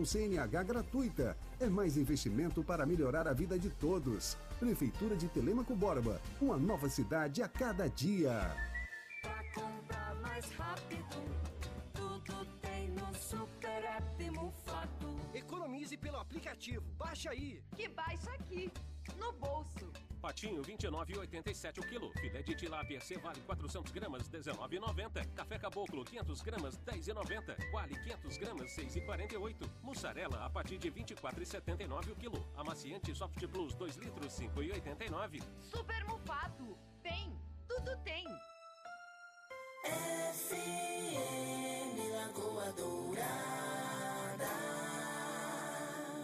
certificação CNH gratuita. É mais investimento para melhorar a vida de todos. Prefeitura de Telemaco Borba, uma nova cidade a cada dia. Pra comprar mais rápido, tudo tem no Super App Mufato. Economize pelo aplicativo. Baixa aí. Que baixa aqui, no bolso. Patinho 29,87 o quilo. Filé de tilápia C vale 400 gramas 19,90. Café Caboclo 500 gramas 10,90. Quali 500 gramas 6,48. Mussarela a partir de 24,79 o quilo. Amaciante Soft Plus 2 litros 5,89. Super Mufato. Tem, tudo tem. FM Lagoa Dourada.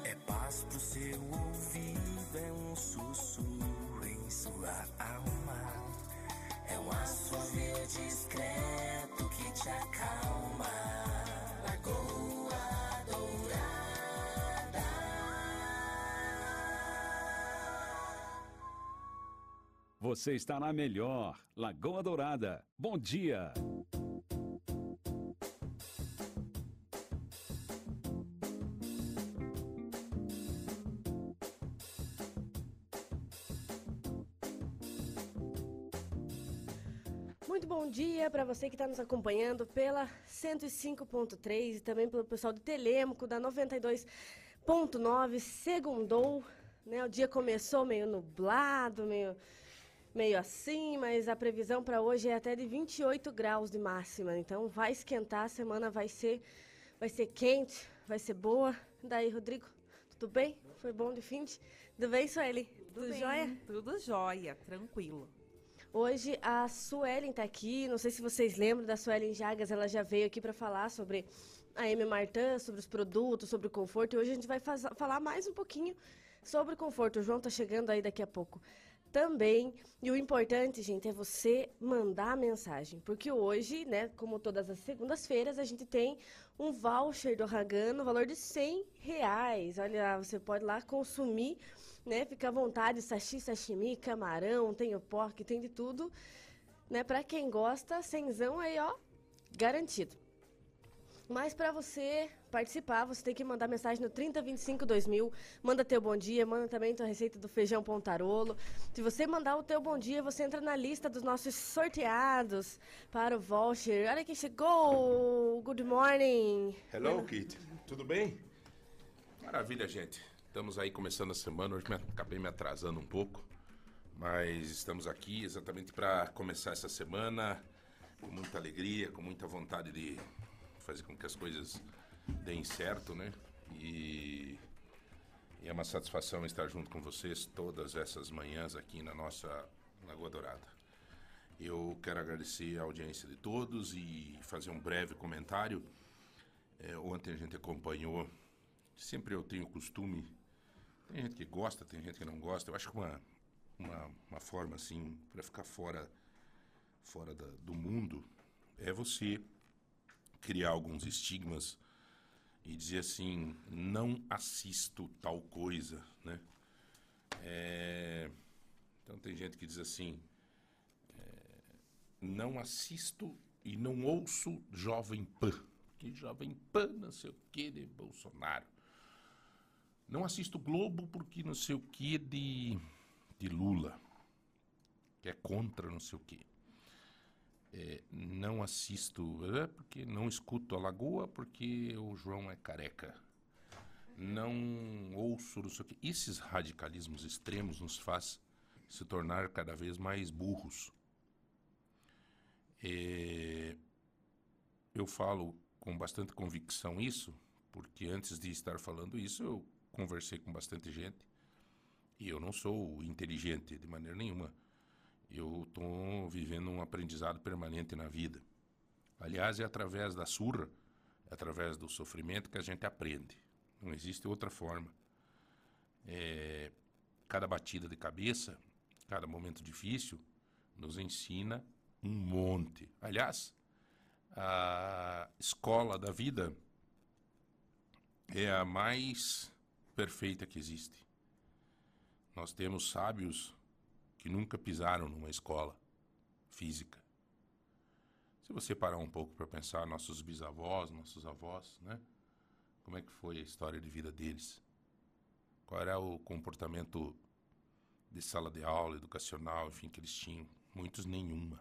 É paz pro seu ouvido, é um sussurro em sua alma. É um assovio discreto que te acalma. Lagoa Dourada. Você está na melhor, Lagoa Dourada. Bom dia. Bom dia para você que está nos acompanhando pela 105.3 e também pelo pessoal do Telêmaco da 92.9. Segundou, né? O dia começou meio nublado, meio meio assim, mas a previsão para hoje é até de 28 graus de máxima. Então vai esquentar, a semana vai ser vai ser quente, vai ser boa. Daí, Rodrigo, tudo bem? Foi bom de fim? de- Tudo bem, Sueli? Tudo, bem, jóia? Tudo jóia, tranquilo. Hoje a Suelen está aqui, não sei se vocês lembram da Suelen Jagas, ela já veio aqui para falar sobre a M. Martin, sobre os produtos, sobre o conforto, e hoje a gente vai falar mais um pouquinho sobre o conforto. O João tá chegando aí daqui a pouco também. E o importante, gente, é você mandar a mensagem, porque hoje, né, como todas as segundas-feiras, a gente tem um voucher do Hagan no valor de 100 reais. Olha, você pode lá consumir, né, fica à vontade, sashi, sashimi, camarão, tem o porco, tem de tudo, né, para quem gosta, cenzão aí, ó, garantido. Mas para você participar, você tem que mandar mensagem no 3025 2000. Manda teu bom dia, manda também tua receita do feijão pontarolo. Se você mandar o teu bom dia, você entra na lista dos nossos sorteados para o voucher. Olha quem chegou! Good morning! Hello, Kit. Tudo bem? Maravilha, gente. Estamos aí começando a semana. Hoje me, acabei me atrasando um pouco, mas estamos aqui exatamente para começar essa semana com muita alegria, com muita vontade de fazer com que as coisas deem certo, né? E, e é uma satisfação estar junto com vocês todas essas manhãs aqui na nossa Lagoa Dourada. Eu quero agradecer a audiência de todos e fazer um breve comentário. É, ontem a gente acompanhou. Sempre eu tenho o costume. Tem gente que gosta, tem gente que não gosta. Eu acho que uma, uma, uma forma assim para ficar fora, fora da- do mundo é você criar alguns estigmas e dizer assim, não assisto tal coisa, né? É, Então tem gente que diz assim, é, não assisto e não ouço Jovem Pan, que Jovem Pan não sei o que de Bolsonaro. Não assisto Globo porque não sei o que de, de Lula, que é contra não sei o que é, não assisto é, porque não escuto a Lagoa porque o João é careca. Não ouço não sei o que. Esses radicalismos extremos nos faz se tornar cada vez mais burros. É, eu falo com bastante convicção isso, porque antes de estar falando isso, eu conversei com bastante gente e eu não sou inteligente de maneira nenhuma eu estou vivendo um aprendizado permanente na vida. Aliás, é através da surra, é através do sofrimento que a gente aprende. Não existe outra forma. É, cada batida de cabeça, cada momento difícil, nos ensina um monte. Aliás, a escola da vida é a mais perfeita que existe. Nós temos sábios que nunca pisaram numa escola física. Se você parar um pouco para pensar, nossos bisavós, nossos avós, né? como é que foi a história de vida deles. Qual era o comportamento de sala de aula, educacional, enfim, que eles tinham. Muitos nenhuma.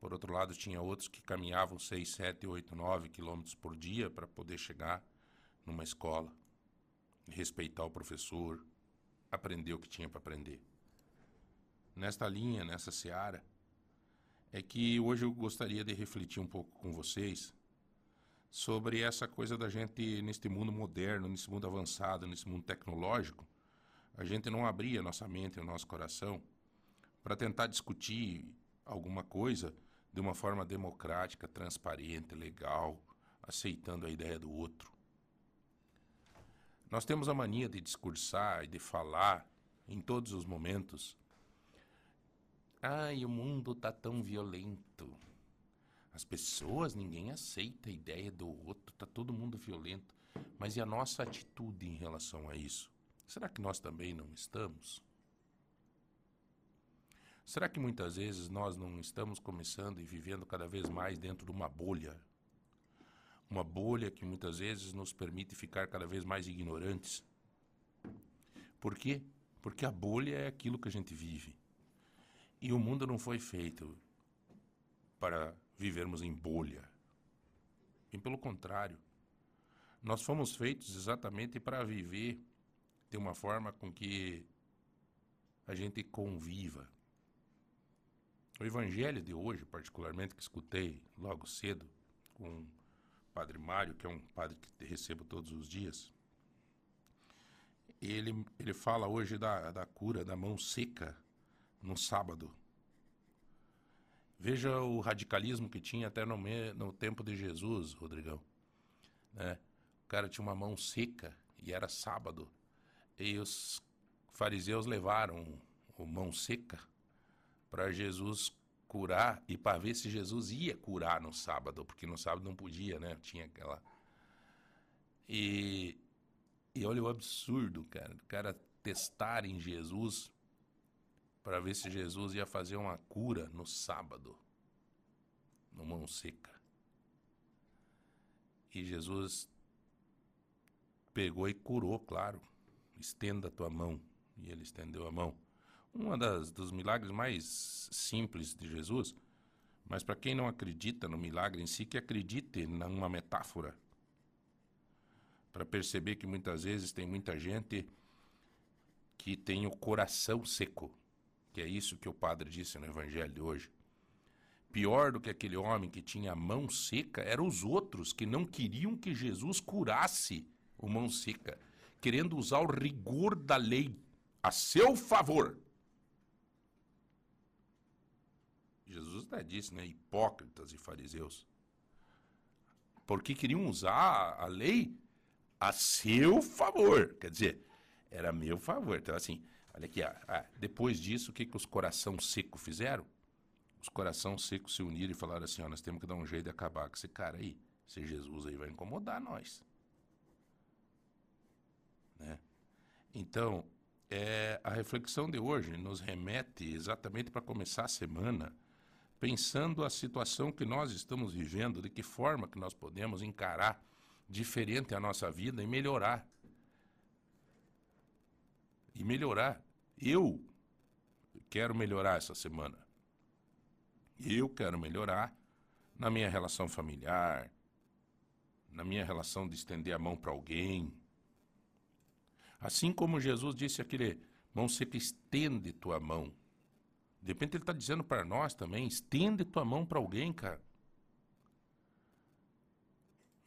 Por outro lado, tinha outros que caminhavam 6, 7, 8, 9 quilômetros por dia para poder chegar numa escola, respeitar o professor, aprender o que tinha para aprender. Nesta linha, nessa seara, é que hoje eu gostaria de refletir um pouco com vocês sobre essa coisa da gente, neste mundo moderno, nesse mundo avançado, nesse mundo tecnológico, a gente não abrir a nossa mente e o nosso coração para tentar discutir alguma coisa de uma forma democrática, transparente, legal, aceitando a ideia do outro. Nós temos a mania de discursar e de falar em todos os momentos. Ai, o mundo tá tão violento. As pessoas, ninguém aceita a ideia do outro, tá todo mundo violento. Mas e a nossa atitude em relação a isso? Será que nós também não estamos? Será que muitas vezes nós não estamos começando e vivendo cada vez mais dentro de uma bolha? Uma bolha que muitas vezes nos permite ficar cada vez mais ignorantes. Por quê? Porque a bolha é aquilo que a gente vive. E o mundo não foi feito para vivermos em bolha. E pelo contrário, nós fomos feitos exatamente para viver de uma forma com que a gente conviva. O evangelho de hoje, particularmente, que escutei logo cedo com padre Mário, que é um padre que recebo todos os dias, ele, ele fala hoje da, da cura da mão seca no sábado. Veja o radicalismo que tinha até no, me, no tempo de Jesus, Rodrigão. Né? O cara tinha uma mão seca e era sábado. E os fariseus levaram o mão seca para Jesus curar e para ver se Jesus ia curar no sábado, porque no sábado não podia, né? Tinha aquela. E, e olha o absurdo, cara. O cara testar em Jesus para ver se Jesus ia fazer uma cura no sábado, no mão seca. E Jesus pegou e curou, claro. Estenda a tua mão. E ele estendeu a mão. Um dos milagres mais simples de Jesus, mas para quem não acredita no milagre em si, que acredite numa metáfora. Para perceber que muitas vezes tem muita gente que tem o coração seco, que é isso que o padre disse no evangelho de hoje. Pior do que aquele homem que tinha a mão seca eram os outros que não queriam que Jesus curasse o mão seca, querendo usar o rigor da lei a seu favor. Jesus até disse, né? Hipócritas e fariseus. Porque queriam usar a lei a seu favor. Quer dizer, era meu favor. Então, assim, olha aqui, ah, depois disso, o que, que os coração seco fizeram? Os coração secos se uniram e falaram assim: ó, nós temos que dar um jeito de acabar com esse cara aí. Esse Jesus aí vai incomodar nós. Né? Então, é, a reflexão de hoje nos remete exatamente para começar a semana pensando a situação que nós estamos vivendo, de que forma que nós podemos encarar diferente a nossa vida e melhorar. E melhorar. Eu quero melhorar essa semana. Eu quero melhorar na minha relação familiar, na minha relação de estender a mão para alguém. Assim como Jesus disse aquele mão seca, estende tua mão. De repente ele está dizendo para nós também, estende tua mão para alguém, cara.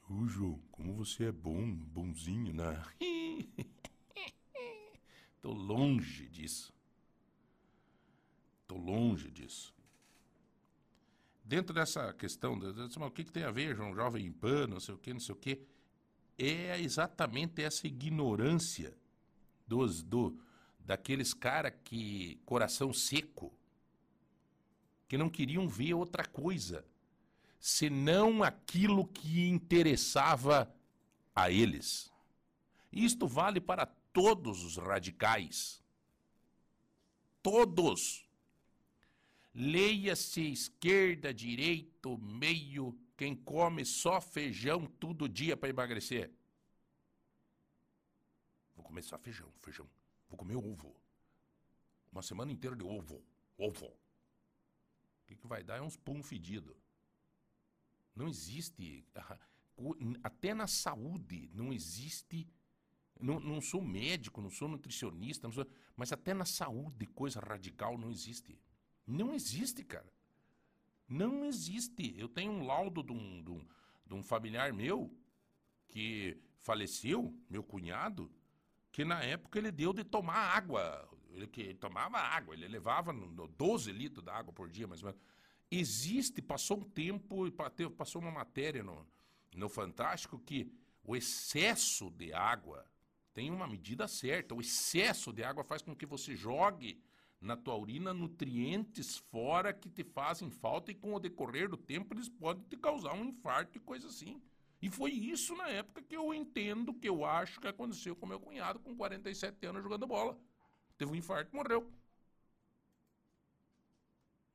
Ô, João, como você é bom, bonzinho, né? Tô longe disso. Tô longe disso. Dentro dessa questão, o que, que tem a ver, João, jovem pan, não sei o que, não sei o que, é exatamente essa ignorância dos, do, daqueles cara que, coração seco, que não queriam ver outra coisa, senão aquilo que interessava a eles. Isto vale para todos os radicais. Todos. Leia-se esquerda, direito, meio, quem come só feijão todo dia para emagrecer. Vou comer só feijão, feijão. Vou comer ovo. Uma semana inteira de ovo, ovo. O que, vai dar é uns pum fedido. Não existe. Até na saúde não existe. Não, não sou médico, não sou nutricionista, não sou, mas até na saúde coisa radical não existe. Não existe, cara. Não existe. Eu tenho um laudo de um, de um, de um familiar meu que faleceu, meu cunhado, que na época ele deu de tomar água. Ele, que, tomava água, ele levava no, no 12 litros de água por dia, mais ou menos. Existe, passou um tempo, passou uma matéria no, no Fantástico que o excesso de água tem uma medida certa. O excesso de água faz com que você jogue na tua urina nutrientes fora que te fazem falta e com o decorrer do tempo eles podem te causar um infarto e coisa assim. E foi isso na época que eu entendo, que eu acho que aconteceu com meu cunhado com 47 anos jogando bola. Teve um infarto morreu.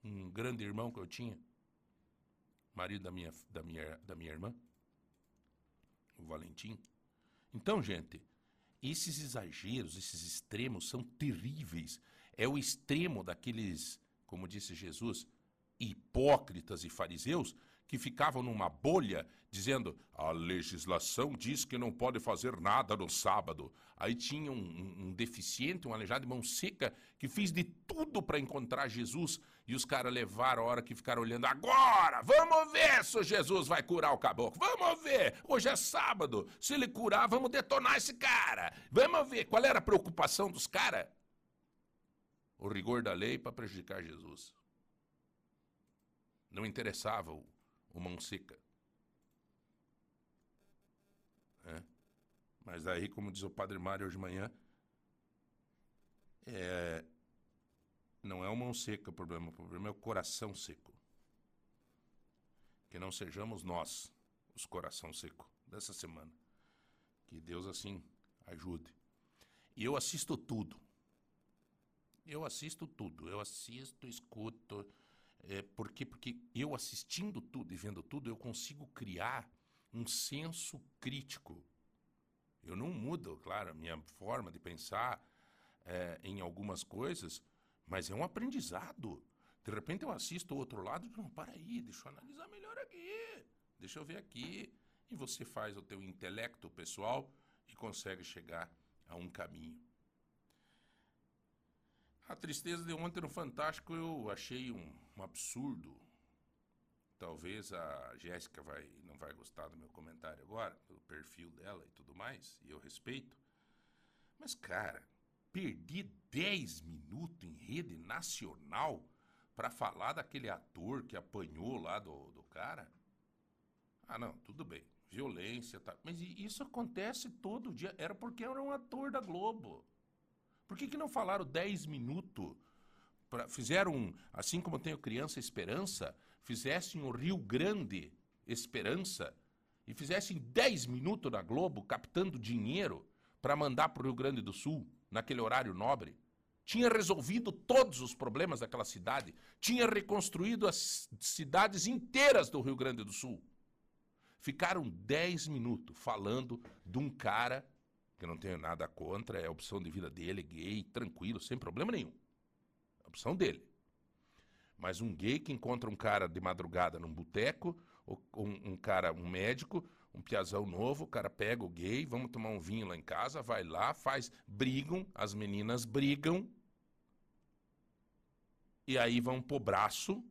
Um grande irmão que eu tinha, marido da minha, da minha, da minha irmã, o Valentim. Então, gente, esses exageros, esses extremos são terríveis é o extremo daqueles, como disse Jesus, hipócritas e fariseus que ficavam numa bolha dizendo a legislação diz que não pode fazer nada no sábado. Aí tinha um, um, um deficiente, um aleijado de mão seca, que fez de tudo para encontrar Jesus e os caras levaram a hora que ficaram olhando. Agora, vamos ver se Jesus vai curar o caboclo. Vamos ver. Hoje é sábado. Se ele curar, vamos detonar esse cara. Vamos ver. Qual era a preocupação dos caras? o rigor da lei para prejudicar Jesus. Não interessava o, o seca. É. Mas aí, como diz o padre Mário hoje de manhã, é, não é o mão seca o problema, o problema é o coração seco. Que não sejamos nós os coração seco dessa semana. Que Deus assim ajude. E eu assisto tudo. Eu assisto tudo, eu assisto, escuto. É, por quê? Porque eu assistindo tudo e vendo tudo, eu consigo criar um senso crítico. Eu não mudo, claro, a minha forma de pensar é, em algumas coisas, mas é um aprendizado. De repente eu assisto o outro lado e digo, não, para aí, deixa eu analisar melhor aqui, deixa eu ver aqui. E você faz o teu intelecto pessoal e consegue chegar a um caminho. A tristeza de ontem no Fantástico eu achei um, um absurdo. Talvez a Jéssica vai, não vai gostar do meu comentário agora, do perfil dela e tudo mais, e eu respeito. Mas, cara, perdi 10 minutos em rede nacional para falar daquele ator que apanhou lá do, do cara? Ah, não, tudo bem. Violência, tá. Mas isso acontece todo dia. Era porque era um ator da Globo. Por que, que não falaram 10 minutos? Pra, fizeram, assim como tem o Criança Esperança, fizessem o Rio Grande Esperança e fizessem 10 minutos na Globo captando dinheiro para mandar para o Rio Grande do Sul, naquele horário nobre. Tinha resolvido todos os problemas daquela cidade, tinha reconstruído as cidades inteiras do Rio Grande do Sul. Ficaram 10 minutos falando de um cara que eu não tenho nada contra, é a opção de vida dele, gay, tranquilo, sem problema nenhum. É a opção dele. Mas um gay que encontra um cara de madrugada num boteco, um, um, cara, um médico, um piazão novo, o cara pega o gay, vamos tomar um vinho lá em casa, vai lá, faz, brigam, as meninas brigam, e aí vão pro braço,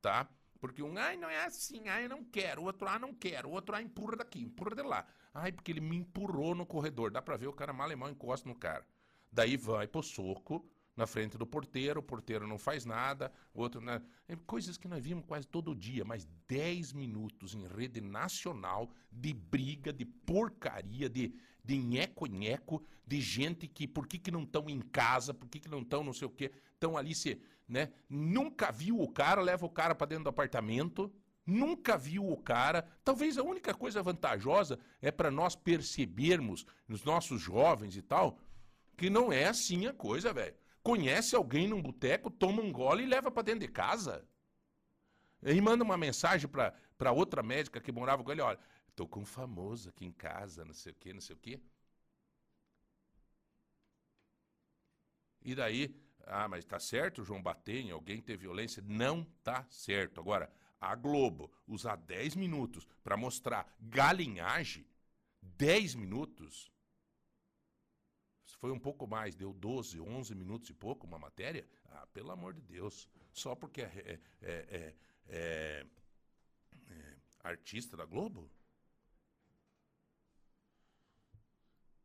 tá? Porque um, ai, não é assim, ai, não quero, o outro, ah, não quero, o outro, ah, empurra daqui, empurra de lá. Ai, porque ele me empurrou no corredor. Dá pra ver o cara mal mal encosta no cara. Daí vai pro soco na frente do porteiro, o porteiro não faz nada, outro. Né? Coisas que nós vimos quase todo dia, mas 10 minutos em rede nacional de briga, de porcaria, de, de nheco-nheco, de gente que por que, que não estão em casa, por que, que não estão não sei o quê, estão ali se. Né? Nunca viu o cara, leva o cara para dentro do apartamento nunca viu o cara. Talvez a única coisa vantajosa é para nós percebermos, nos nossos jovens e tal, que não é assim a coisa, velho. Conhece alguém num boteco, toma um gole e leva para dentro de casa. E manda uma mensagem pra outra médica que morava com ele, olha, tô com um famoso aqui em casa, não sei o quê, não sei o quê. E daí, ah, mas tá certo, João bater em alguém ter violência? Não tá certo. Agora, a Globo usar 10 minutos pra mostrar galinhagem, 10 minutos, foi um pouco mais, deu 12, 11 minutos e pouco uma matéria, ah, pelo amor de Deus, só porque é, é- é- é- é- é artista da Globo?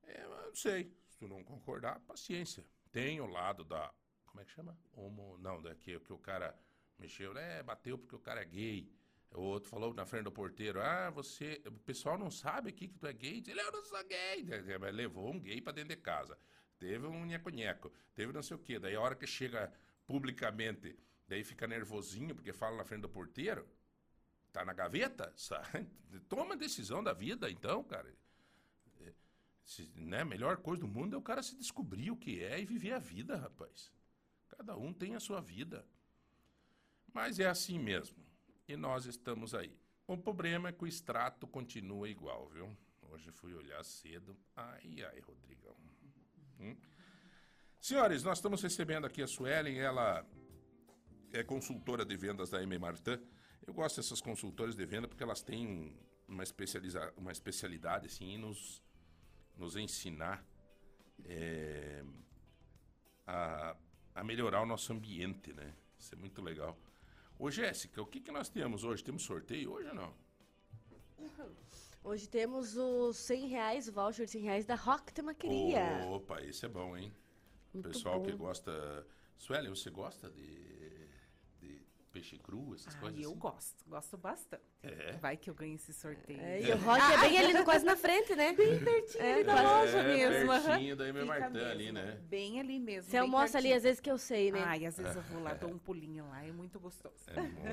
É, não sei. Se tu não concordar, paciência. Tem o lado da. Como é que chama? Homo. Não, daqui que o cara mexeu, né? Bateu porque o cara é gay. O outro falou na frente do porteiro: Ah, você. O pessoal não sabe aqui que tu é gay. Ele, eu não sou gay. Mas levou um gay pra dentro de casa. Teve um nheco-nheco. Teve não sei o quê. Daí a hora que chega publicamente, daí fica nervosinho porque fala na frente do porteiro. Tá na gaveta? Sai. Toma a decisão da vida, então, cara. Se, né, a melhor coisa do mundo é o cara se descobrir o que é e viver a vida, rapaz. Cada um tem a sua vida. Mas é assim mesmo. E nós estamos aí. O problema é que o extrato continua igual, viu? Hoje fui olhar cedo. Ai, ai, Rodrigão. Hum? Senhores, nós estamos recebendo aqui a Suelen, ela é consultora de vendas da M. Martin. Eu gosto dessas consultoras de venda porque elas têm um- uma, especializa uma especialidade assim, em nos, nos ensinar é, a, a melhorar o nosso ambiente, né? Isso é muito legal. Ô, Jéssica, o que, que nós temos hoje? Temos sorteio hoje ou não? Hoje temos os 100 reais, o voucher de 100 reais da Rock Temaqueria. Opa, esse é bom, hein? O pessoal bom. que gosta. Sueli, você gosta de peixe cru, essas Ah, coisas? eu assim? gosto, gosto bastante. É? Vai que eu ganho esse sorteio. É, e o Rock é bem ali, no- quase na frente, né? Bem pertinho é, ali da loja É, mesmo. pertinho da M. Fica Martin mesmo, ali, né? Bem ali mesmo. Você almoça ali, às vezes que eu sei, né? Ai, às vezes eu vou lá, dou um pulinho lá, é muito gostoso. É bom.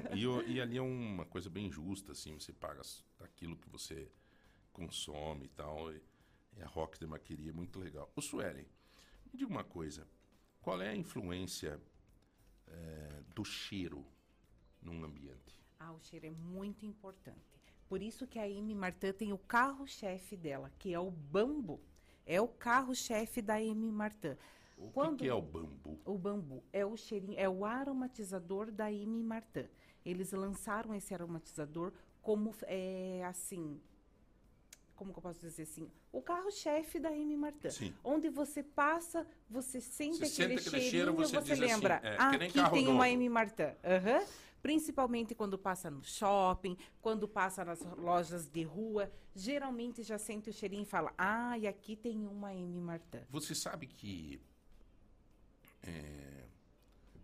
E, e ali é uma coisa bem justa, assim, você paga aquilo que você consome e tal. E, e a Rock de Maqueria é muito legal. O Suelen, me diga uma coisa. Qual é a influência eh, do cheiro num ambiente? Ah, o cheiro é muito importante. Por isso que a Amy Martin tem o carro-chefe dela, que é o bambu. É o carro-chefe da Amy Martin. O Quando- que, que é o bambu? O bambu é o cheirinho, é o aromatizador da Amy Martin. Eles lançaram esse aromatizador como é assim, como que eu posso dizer assim, o carro-chefe da Amy Martin. Sim. Onde você passa, você sente Você aquele sente aquele cheirinho, cheiro, você você, diz assim, lembra, é, ah, aqui tem novo." uma Amy Martin. Aham. Principalmente quando passa no shopping, quando passa nas lojas de rua, geralmente já sente o cheirinho e fala, ah, e aqui tem uma Amy Martin. Você sabe que. é,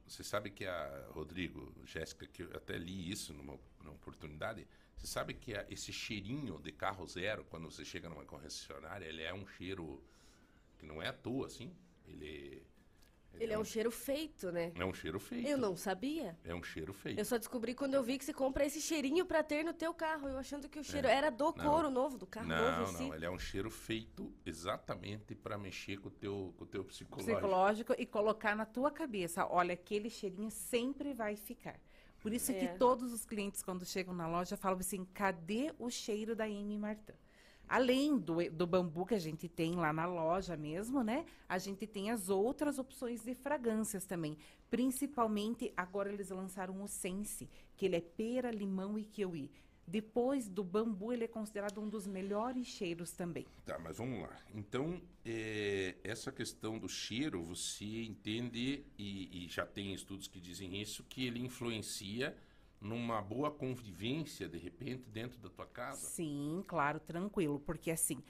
você sabe que a Rodrigo, Jéssica, que eu até li isso numa, numa oportunidade. Você sabe que a- esse cheirinho de carro zero, quando você chega numa concessionária, ele é um cheiro que não é à toa, assim. Ele, Ele é um cheiro feito, né? é um cheiro feito. Eu não sabia. É um cheiro feito. Eu só descobri quando eu vi que você compra esse cheirinho pra ter no teu carro. Eu achando que o cheiro É. era do Não. couro novo, do carro não, novo em não, si. ele é um cheiro feito exatamente para mexer com o teu, com o teu psicológico. psicológico e colocar na tua cabeça, olha, aquele cheirinho sempre vai ficar. Por isso É. que todos os clientes, quando chegam na loja, falam assim, cadê o cheiro da Amy Martin? Além do, do bambu que a gente tem lá na loja mesmo, né? A gente tem as outras opções de fragrâncias também. Principalmente, agora eles lançaram o Sense, que ele é pera, limão e kiwi. Depois do bambu, ele é considerado um dos melhores cheiros também. Tá, mas vamos lá. Então, é, essa questão do cheiro, você entende, e, e já tem estudos que dizem isso, que ele influencia numa boa convivência, de repente, dentro da tua casa? Sim, claro, tranquilo, porque assim,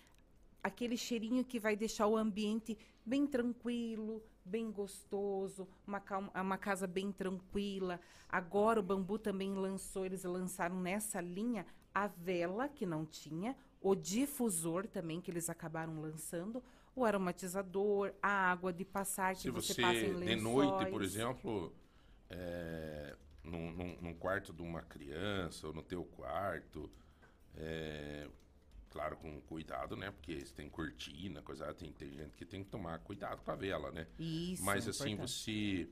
aquele cheirinho que vai deixar o ambiente bem tranquilo, bem gostoso, uma, calma- uma casa bem tranquila. Agora o Bambu também lançou, eles lançaram nessa linha a vela, que não tinha, o difusor também, que eles acabaram lançando, o aromatizador, a água de passar, que Se você, você, passa em de lençóis. noite, por exemplo, é, num, num- num quarto de uma criança ou no teu quarto, é, claro, com cuidado, né? Porque você tem cortina, coisa, tem, tem gente que tem que tomar cuidado com a vela, né? Isso, Mas é assim, importante. você,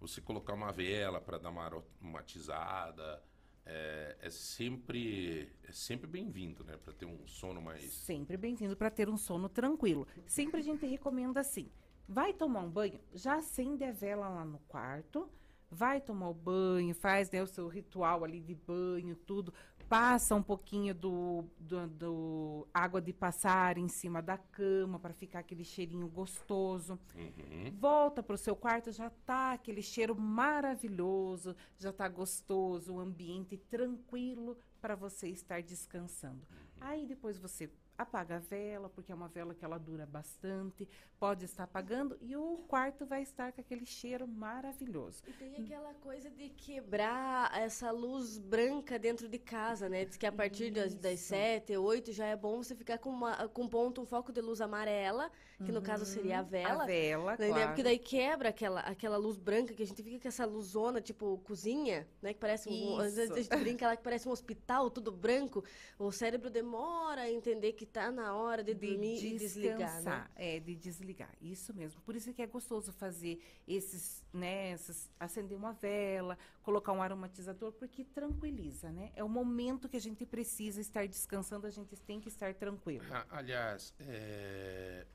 você colocar uma vela para dar uma aromatizada, é, é sempre é sempre bem-vindo, né? Para ter um sono mais Sempre bem-vindo para ter um sono tranquilo. Sempre a gente recomenda assim: vai tomar um banho, já acende a vela lá no quarto, vai tomar o banho, faz né, o seu ritual ali de banho, tudo. Passa um pouquinho do, do, do água de passar em cima da cama para ficar aquele cheirinho gostoso. Uhum. Volta para o seu quarto, já tá aquele cheiro maravilhoso, já tá gostoso, o ambiente tranquilo para você estar descansando. Aí depois você apaga a vela, porque é uma vela que ela dura bastante, pode estar apagando e o quarto vai estar com aquele cheiro maravilhoso. E tem aquela coisa de quebrar essa luz branca dentro de casa, né? Diz que a partir das, das Isso. sete, oito já é bom você ficar com, uma, com um ponto, um foco de luz amarela, que no caso seria a vela. Uhum. A vela, né? claro. Porque daí quebra aquela, aquela luz branca que a gente fica com essa luzona, tipo cozinha, né? Que parece um. Às vezes a gente brinca lá que parece um hospital, tudo branco. O cérebro demora a entender que tá na hora de, dormir e desligar, né? descansar, É, de desligar. Isso mesmo. Por isso que é gostoso fazer esses, né, esses, acender uma vela, colocar um aromatizador, porque tranquiliza, né? É o momento que a gente precisa estar descansando, a gente tem que estar tranquilo. Ah, aliás, é,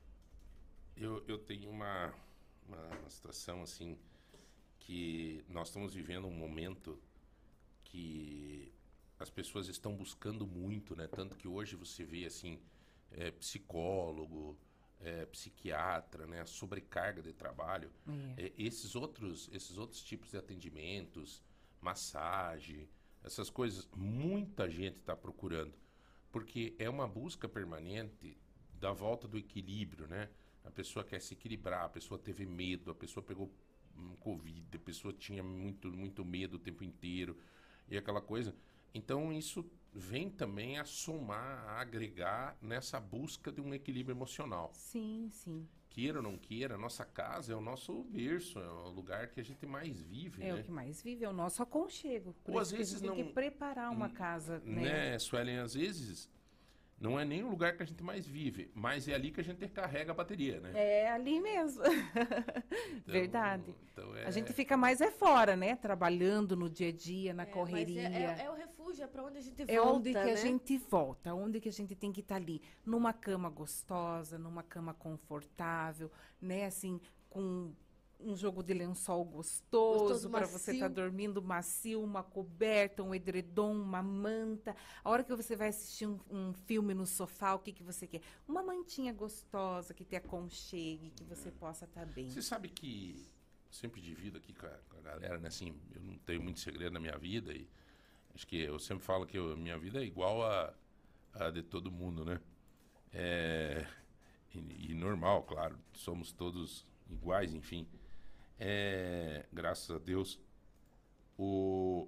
eu, eu tenho uma, uma, uma situação assim que nós estamos vivendo um momento que as pessoas estão buscando muito, né? Tanto que hoje você vê assim é, psicólogo, é, psiquiatra, né? A sobrecarga de trabalho. É. É, esses outros, esses outros tipos de atendimentos, massagem, essas coisas, muita gente está procurando, porque é uma busca permanente da volta do equilíbrio, né? A pessoa quer se equilibrar, a pessoa teve medo, a pessoa pegou um covid, a pessoa tinha muito muito medo o tempo inteiro e aquela coisa. Então isso vem também a somar, a agregar nessa busca de um equilíbrio emocional Sim, sim. queira ou não queira, a nossa casa é o nosso berço, é o lugar que a gente mais vive, É né? o que mais vive, é o nosso aconchego. Por Ou às vezes gente tem não- que preparar uma casa, né? Né, Suelen, às vezes não é nem o lugar que a gente mais vive, mas é ali que a gente carrega a bateria, né? É ali mesmo. Então- Verdade. Então é... A gente fica mais é fora, né? Trabalhando no dia a dia, na É, mas correria. É, é- é o refúgio, é pra onde a gente volta, É onde que né? a gente volta, onde que a gente tem que estar ali, numa cama gostosa, numa cama confortável, né, assim, com um jogo de lençol gostoso, Gostoso, para você estar macio. dormindo macio, uma coberta, um edredom, uma manta. A hora que você vai assistir um, um filme no sofá, o que que você quer? Uma mantinha gostosa que te aconchegue, que você possa estar bem. Você sabe que eu sempre divido aqui com a, com a galera, né? Assim, eu não tenho muito segredo na minha vida e acho que eu sempre falo que a minha vida é igual a, a de todo mundo, né? É, e, e normal, claro, somos todos iguais, enfim. É, graças a Deus. O,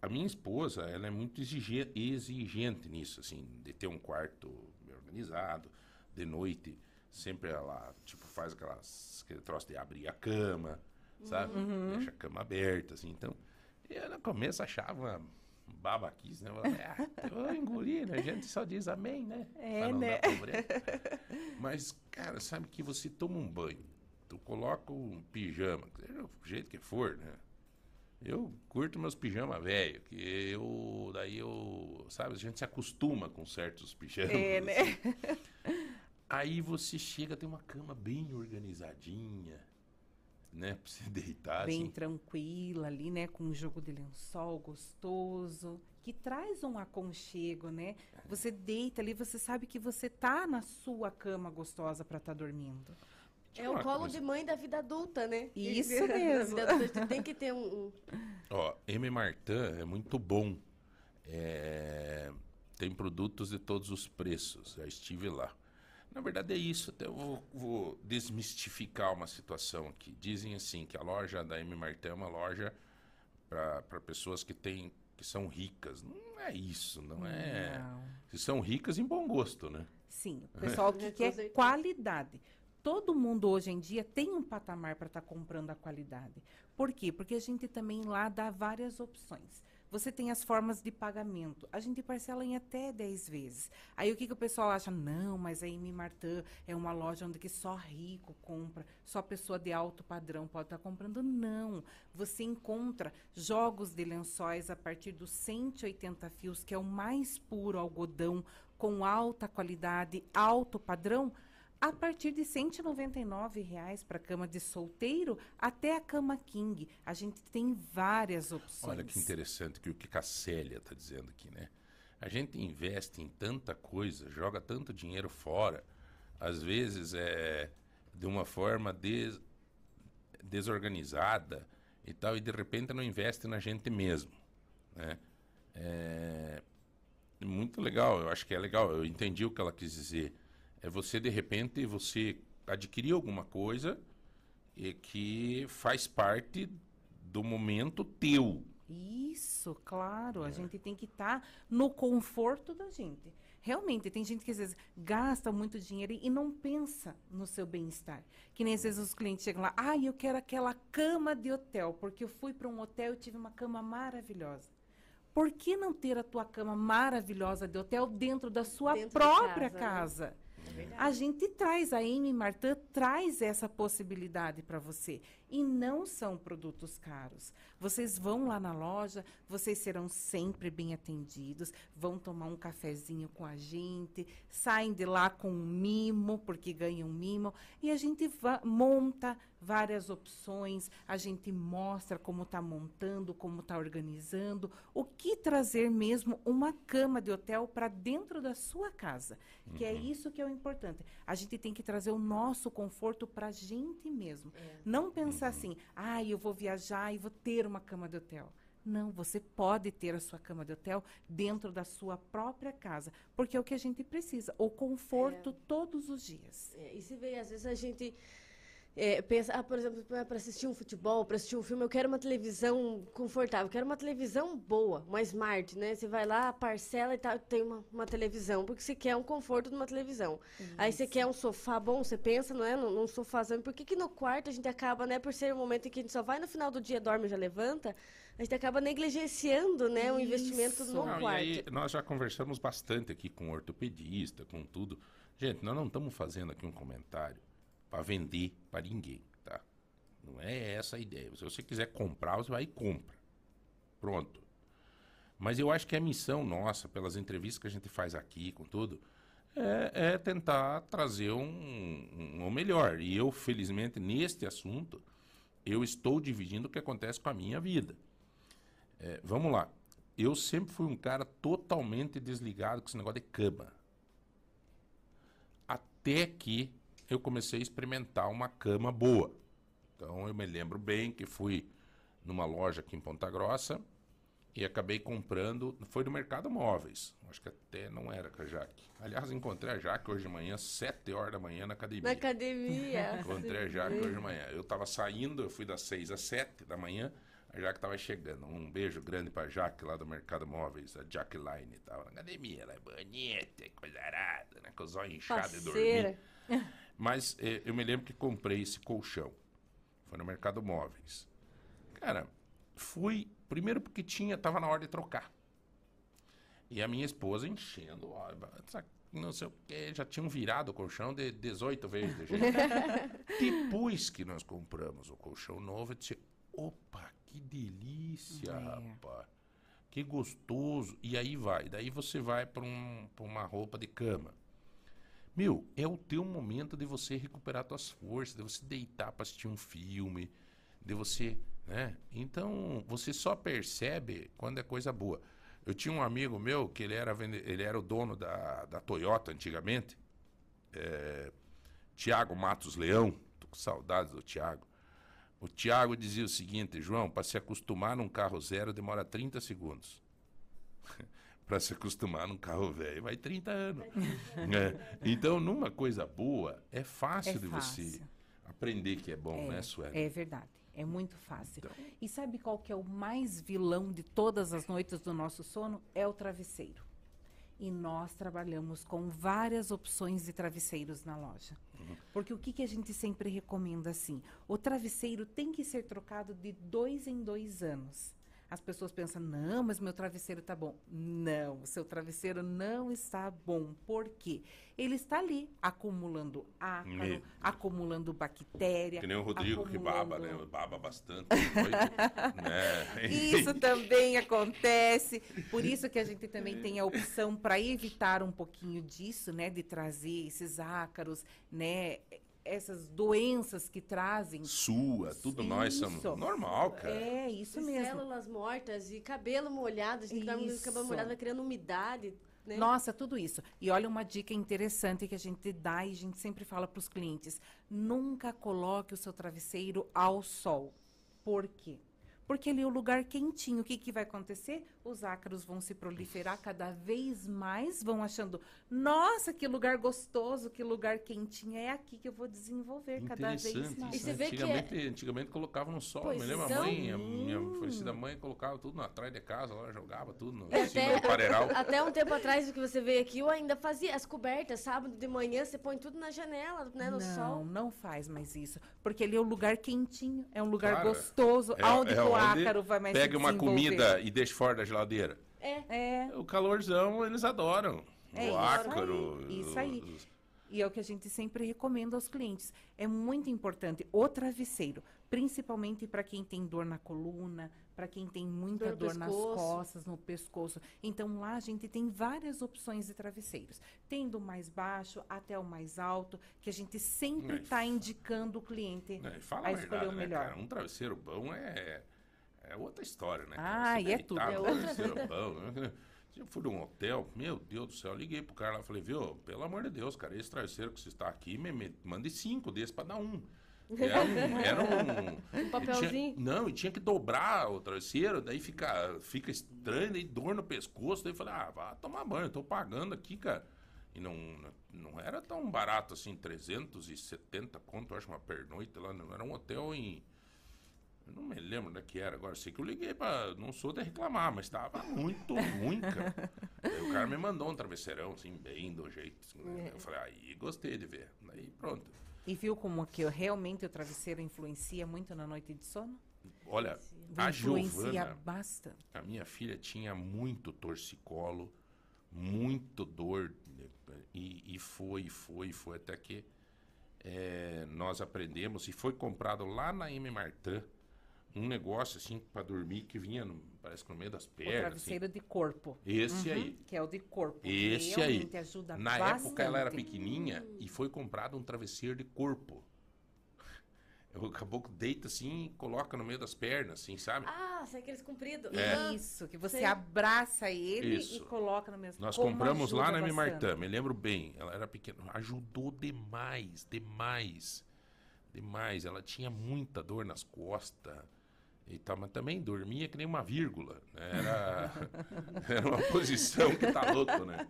a minha esposa, ela é muito exige- exigente nisso, assim, de ter um quarto bem organizado, de noite, sempre ela, tipo, faz aquelas, aquele troço de abrir a cama, sabe? Uhum. Deixa a cama aberta, assim, então... Eu, no começo, achava babaquice, né? Eu, ah, eu engoli, né? A gente só diz amém, né? É, né? Mas, cara, sabe que você toma um banho, tu coloca um pijama, seja o jeito que for, né? Eu curto meus pijamas velho, que eu daí eu, sabe, a gente se acostuma com certos pijamas. É, né? assim. Aí você chega, tem uma cama bem organizadinha, né, pra você deitar bem assim. tranquila ali, né, com um jogo de lençol gostoso, que traz um aconchego, né? Você deita ali, você sabe que você tá na sua cama gostosa para estar dormindo. É o colo de mãe da vida adulta, né? Isso Da mesmo. vida adulta, tem que ter um... um- Ó, M. Martin é muito bom. É, tem produtos de todos os preços. Já estive lá. Na verdade é isso. Até eu vou, vou desmistificar uma situação aqui. Dizem assim que a loja da M. Martin é uma loja para pessoas que têm que são ricas. Não é isso, não é. Não. São ricas em bom gosto, né? Sim, o pessoal que É, quer qualidade. Todo mundo hoje em dia tem um patamar para estar comprando a qualidade. Por quê? Porque a gente também lá dá várias opções. Você tem as formas de pagamento. A gente parcela em até 10 vezes. Aí o que, que o pessoal acha? Não, mas a Amy Martin é uma loja onde que só rico compra, só pessoa de alto padrão pode estar comprando. Não. Você encontra jogos de lençóis a partir dos 180 fios, que é o mais puro algodão, com alta qualidade, alto padrão a partir de 199 reais para cama de solteiro até a cama king. A gente tem várias opções. Olha que interessante que o que a Célia está dizendo aqui, né? A gente investe em tanta coisa, joga tanto dinheiro fora, às vezes é de uma forma des, desorganizada e tal, e de repente não investe na gente mesmo, né? É muito legal, eu acho que é legal, eu entendi o que ela quis dizer é você, de repente, você adquirir alguma coisa e que faz parte do momento teu. Isso, claro. É. A gente tem que estar tá no conforto da gente. Realmente, tem gente que às vezes gasta muito dinheiro e não pensa no seu bem-estar. Que nem às vezes os clientes chegam lá, ah, eu quero aquela cama de hotel, porque eu fui para um hotel e tive uma cama maravilhosa. Por que não ter a tua cama maravilhosa de hotel dentro da sua dentro própria casa? casa? Né? a gente traz, a Amy Martin traz essa possibilidade para você. E não são produtos caros. Vocês vão lá na loja, vocês serão sempre bem atendidos, vão tomar um cafezinho com a gente, saem de lá com um mimo, porque ganham mimo, e a gente monta várias opções, a gente mostra como está montando, como está organizando, o que trazer mesmo uma cama de hotel para dentro da sua casa, que é uhum. é isso que é o importante. A gente tem que trazer o nosso conforto para a gente mesmo. É. Não pensar uhum. assim, ah, eu vou viajar e vou ter uma cama de hotel. Não, você pode ter a sua cama de hotel dentro da sua própria casa, porque é o que a gente precisa, o conforto é. todos os dias. É, e se vê, às vezes a gente é, pensa, ah, por exemplo, para assistir um futebol, para assistir um filme, eu quero uma televisão confortável, eu quero uma televisão boa, uma smart, né? Você vai lá, parcela e tal, tem uma, uma televisão, porque você quer um conforto de uma televisão. Isso. Aí você quer um sofá bom, você pensa, não é, num, num sofazão. Por que, que no quarto a gente acaba, né, por ser um momento em que a gente só vai no final do dia, dorme e já levanta, a gente acaba negligenciando, né, o investimento no não, quarto. E aí, nós já conversamos bastante aqui com ortopedista, com tudo. Gente, nós não estamos fazendo aqui um comentário para vender para ninguém, tá? Não é essa a ideia. Se você quiser comprar, você vai e compra. Pronto. Mas eu acho que a missão nossa, pelas entrevistas que a gente faz aqui, com tudo, é, é tentar trazer um, um, um, melhor. E eu, felizmente, neste assunto, eu estou dividindo o que acontece com a minha vida. É, vamos lá. Eu sempre fui um cara totalmente desligado com esse negócio de cama. Até que eu comecei a experimentar uma cama boa. Então eu me lembro bem que fui numa loja aqui em Ponta Grossa e acabei comprando, foi no Mercado Móveis. Acho que até não era com a Jaque. Aliás, encontrei a Jaque hoje de manhã, 7 horas da manhã na academia. Na academia. encontrei a Jaque hoje de manhã. Eu estava saindo, eu fui das 6 às 7 da manhã, a Jaque estava chegando. Um beijo grande para a Jaque lá do Mercado Móveis, a Jaque Line estava na academia. Ela é bonita, coisa arada, né? Com os olhos inchados e dormir. Mas eh, eu me lembro que comprei esse colchão. Foi no Mercado Móveis. Cara, fui. Primeiro porque tinha, tava na hora de trocar. E a minha esposa enchendo, ó, não sei o que, já tinham virado o colchão de 18 vezes. Depois que nós compramos o colchão novo, eu disse: opa, que delícia, é. rapaz. Que gostoso. E aí vai. Daí você vai para um, uma roupa de cama. Meu, é o teu momento de você recuperar suas forças, de você deitar para assistir um filme, de você, né? Então, você só percebe quando é coisa boa. Eu tinha um amigo meu que ele era, ele era o dono da, da Toyota antigamente, é, Tiago Matos Leão, tô com saudades do Tiago. O Tiago dizia o seguinte, João, para se acostumar num carro zero demora 30 segundos. para se acostumar num carro velho vai 30 anos. É. Então, numa coisa boa, é fácil é de fácil. você aprender que é bom, é, né, Sueli? É verdade. É muito fácil. Então. E sabe qual que é o mais vilão de todas as noites do nosso sono? É o travesseiro. E nós trabalhamos com várias opções de travesseiros na loja. Uhum. Porque o que, que a gente sempre recomenda assim? O travesseiro tem que ser trocado de dois em dois anos. As pessoas pensam, não, mas meu travesseiro tá bom. Não, o seu travesseiro não está bom. Por quê? Ele está ali acumulando ácaro, acumulando bactéria. Que nem o Rodrigo que baba, né? acumulando- Baba bastante. né? Isso também acontece. Por isso que a gente também tem a opção para evitar um pouquinho disso, né, de trazer esses ácaros, né, essas doenças que trazem. Sua, tudo nós somos. Isso. Normal, cara. É, isso E mesmo. células mortas e cabelo molhado. A gente tá Isso. cabelo molhado, vai criando umidade. Né? Nossa, tudo isso. E olha uma dica interessante que a gente dá e a gente sempre fala para os clientes: nunca coloque o seu travesseiro ao sol. Por quê? Porque ali é o lugar quentinho. O que, que vai acontecer? Os ácaros vão se proliferar cada vez mais, vão achando, nossa, que lugar gostoso, que lugar quentinho. É aqui que eu vou desenvolver cada vez mais. isso, E você né? vê que é- antigamente, antigamente colocava no sol. Pois Me lembro a então. mãe, a minha falecida mãe colocava tudo atrás de casa, lá jogava tudo no, do pareiral. até um tempo atrás que você veio aqui, eu ainda fazia as cobertas. Sábado de manhã você põe tudo na janela, né? No não, sol. não faz mais isso. Porque ali é um lugar quentinho, é um lugar Claro, gostoso, É- aonde é o onde ácaro vai mais Pega se uma comida e deixa fora da geladeira. É. É, O calorzão eles adoram. É o isso ácaro. aí, isso aí. os- e é o que a gente sempre recomenda aos clientes. É muito importante o travesseiro, principalmente para quem tem dor na coluna, para quem tem muita Dor dor, nas costas, no pescoço. Então lá a gente tem várias opções de travesseiros, tendo o mais baixo até o mais alto, que a gente sempre É, está indicando o cliente né, fala a escolher verdade, o né, melhor. cara? Um travesseiro bom é, é outra história, né? Ah, e é tudo. É outra né? Eu fui num hotel, meu Deus do céu, liguei pro cara lá e falei, viu, pelo amor de Deus, cara, esse travesseiro que você está aqui, me, me mande cinco desses pra dar um. Era um. Era um, Um papelzinho. Tinha- não, e tinha que dobrar o travesseiro, daí fica, fica estranho, daí dor no pescoço. Daí eu falei, ah, vá tomar banho, eu tô pagando aqui, cara. E não, não era tão barato assim, 370 conto, eu acho, uma pernoite lá. Não, era um hotel em. Eu não me lembro onde é que era agora. Sei que eu liguei pra. Não sou de reclamar, mas tava muito ruim, cara. Aí o cara me mandou um travesseirão, assim, bem do jeito. assim, né? Eu falei, aí gostei de ver. Daí pronto. E viu como que realmente o travesseiro influencia muito na noite de sono? Olha, a influencia Giovana. bastante. A minha filha tinha muito torcicolo, muito dor, e, e foi, foi, foi, até que eh, nós aprendemos, e foi comprado lá na M. Martin, um negócio assim para dormir que vinha, no- parece que no meio das O pernas. travesseiro assim. de corpo. Esse Uhum, aí. Que é o de corpo. Esse aí. Ajuda Na bastante. época ela era pequenininha e foi comprado um travesseiro de corpo. O caboclo deita assim e coloca no meio das pernas, assim, sabe? Ah, sai aqueles compridos. É. Isso, que você Sei. abraça ele Isso. e coloca no mesmo Nós Como compramos lá na M. bastante. Martin, me lembro bem. Ela era pequena. Ajudou demais, demais. Demais. Ela tinha muita dor nas costas. E tal, mas também dormia que nem uma vírgula. né? Era, era uma posição que tá louco, né?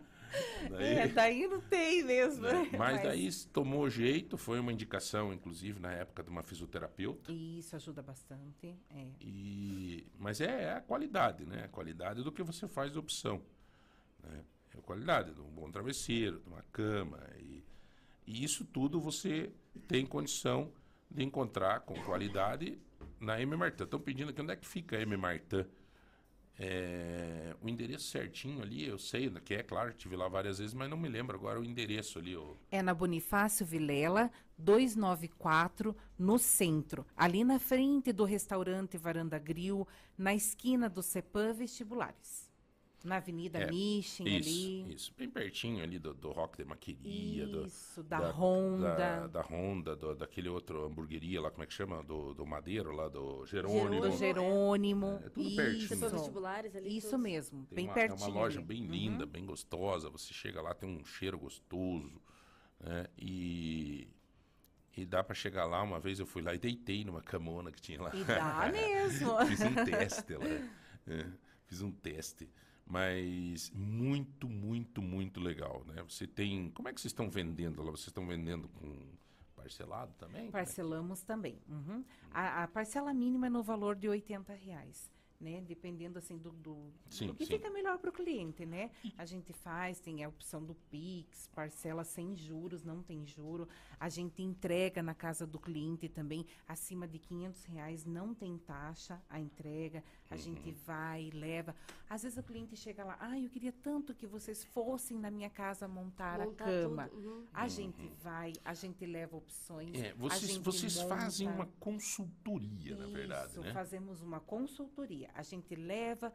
Daí- É, daí não tem mesmo. né? né? Mas daí se tomou jeito, foi uma indicação, inclusive, na época de uma fisioterapeuta. Isso ajuda bastante. É. E, mas é, é a qualidade, né? A qualidade do que você faz de opção. Né? É a qualidade de um bom travesseiro, de uma cama. E, e isso tudo você tem condição de encontrar com qualidade na M. Martin. Estão pedindo aqui onde é que fica a M. Martin. É, o endereço certinho ali, eu sei, que é claro, tive lá várias vezes, mas não me lembro agora o endereço ali. É na Bonifácio Vilela, 294, no centro. Ali na frente do restaurante Varanda Grill, na esquina do CEPAM Vestibulares. Na Avenida É, Mission isso, ali. isso, bem pertinho ali do, do Rock de Maqueria. do- Isso, da Honda. Da, da Honda, do- daquele outro hamburgueria lá, como é que chama? Do, do Madeiro lá, do Jerônimo. Do Jerônimo. É tudo isso. pertinho. Vestibulares ali. Isso tudo. mesmo, Tem bem uma, pertinho. É uma loja ali. bem linda, bem gostosa. Você chega lá, tem um cheiro gostoso. né? E, e dá pra chegar lá. Uma vez eu fui lá e deitei numa camona que tinha lá. E dá mesmo. Fiz um teste lá. é, fiz um teste. Mas muito, muito, muito legal, né? Você tem... Como é que vocês estão vendendo lá? Vocês estão vendendo com parcelado também? Parcelamos também. uhum. A, a parcela mínima é no valor de 80 reais. Né? Dependendo assim do, do, Sim, do que sim. fica melhor para o cliente, né? A gente faz, tem a opção do Pix, parcela sem juros, não tem juro. A gente entrega na casa do cliente também, acima de 500 reais, não tem taxa a entrega. A gente Uhum. vai, leva. Às vezes o cliente chega lá, ah, eu queria tanto que vocês fossem na minha casa montar, Montar a cama. tudo, uhum. A gente vai, a gente leva opções. É, vocês, gente vocês fazem uma consultoria, na verdade, Isso, né? fazemos uma consultoria. A gente leva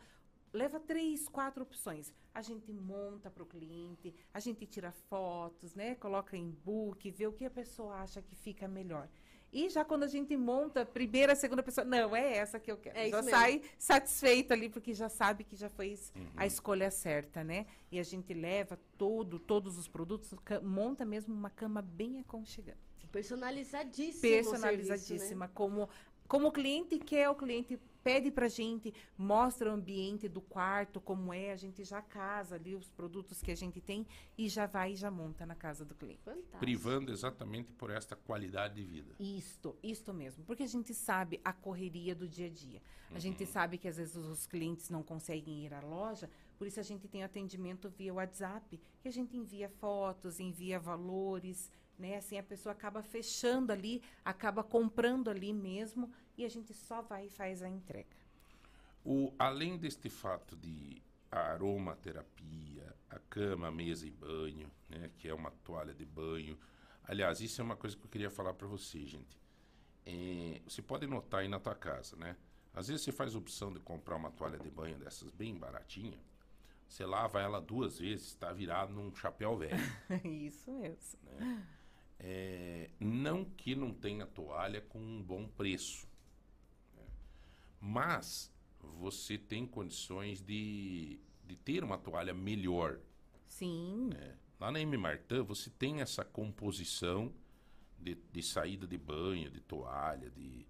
leva três, quatro opções. A gente monta para o cliente, a gente tira fotos, né? Coloca em book, vê o que a pessoa acha que fica melhor. E já quando a gente monta, primeira, segunda pessoa, não, é essa que eu quero. É já mesmo. sai satisfeito ali, porque já sabe que já fez Uhum. a escolha certa, né? E a gente leva todo, todos os produtos, monta mesmo uma cama bem aconchegante Personalizadíssimo. o personalizadíssima, serviço, né? como como o cliente quer, o cliente pede pra gente, mostra o ambiente do quarto, como é, a gente já casa ali os produtos que a gente tem e já vai e já monta na casa do cliente. Fantástico. Privando exatamente por esta qualidade de vida. Isto, isto mesmo, porque a gente sabe a correria do dia a dia. A gente sabe que às vezes os clientes não conseguem ir à loja, por isso a gente tem atendimento via WhatsApp, que a gente envia fotos, envia valores, né? Assim a pessoa acaba fechando ali, acaba comprando ali mesmo e a gente só vai e faz a entrega. O, além deste fato de aromaterapia, a cama, mesa e banho, né, que é uma toalha de banho. Aliás, isso é uma coisa que eu queria falar para você, gente. É, você pode notar aí na tua casa, né? Às vezes você faz a opção de comprar uma toalha de banho dessas bem baratinha. Você lava ela duas vezes, está virado num chapéu velho. isso mesmo. É, não que não tenha toalha com um bom preço, né? mas você tem condições de, de ter uma toalha melhor. Sim. né? Lá na M. Martin você tem essa composição de, de saída de banho, de toalha, de,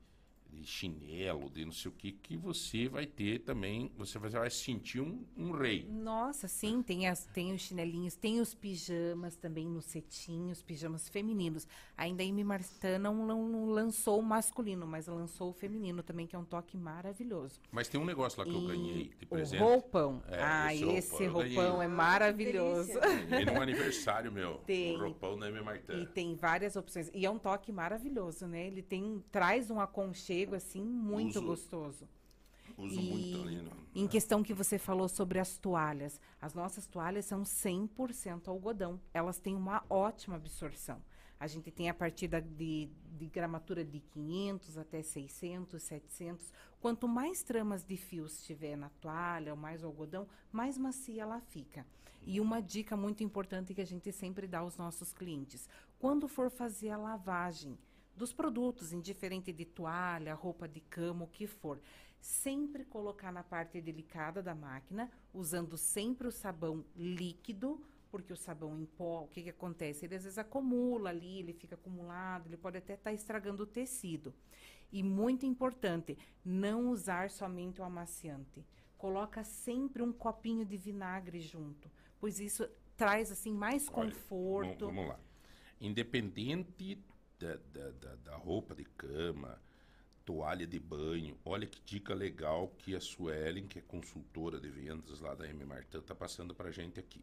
de chinelo, de não sei o que, que você vai ter também, você vai, vai se sentir um, um rei. Nossa, sim, tem, as, tem os chinelinhos, tem os pijamas também no cetim, os pijamas femininos. Ainda a Amy Martin não, não- lançou o masculino, mas lançou o feminino também, que é um toque maravilhoso. Mas tem um negócio lá que eu E ganhei de o presente. roupão. É, ah, esse esse roupão eu roupão, é maravilhoso. Ganhei num aniversário meu. Tem. Um roupão da M. Martin. E tem várias opções. E é um toque maravilhoso, né? Ele tem, traz um aconchego, assim, muito Uso. gostoso. Uso E muito Em questão que você falou sobre as toalhas, as nossas toalhas são 100% algodão. Elas têm uma ótima absorção. A gente tem a partir da- de, de gramatura de 500 até 600, 700. Quanto mais tramas de fios tiver na toalha, ou mais algodão, mais macia ela fica. E uma dica muito importante que a gente sempre dá aos nossos clientes: quando for fazer a lavagem dos produtos, indiferente de toalha, roupa de cama, o que for, sempre colocar na parte delicada da máquina, usando sempre o sabão líquido, porque o sabão em pó, o que, que acontece? Ele às vezes acumula ali, ele fica acumulado, ele pode até estar estragando o tecido. E muito importante, não usar somente o amaciante. Coloca sempre um copinho de vinagre junto, pois isso traz assim mais Olha, conforto. Vamos lá. Independente da, da, da- roupa de cama, toalha de banho, olha que dica legal que a Suelen, que é consultora de vendas lá da M. Martin, tá passando pra gente aqui.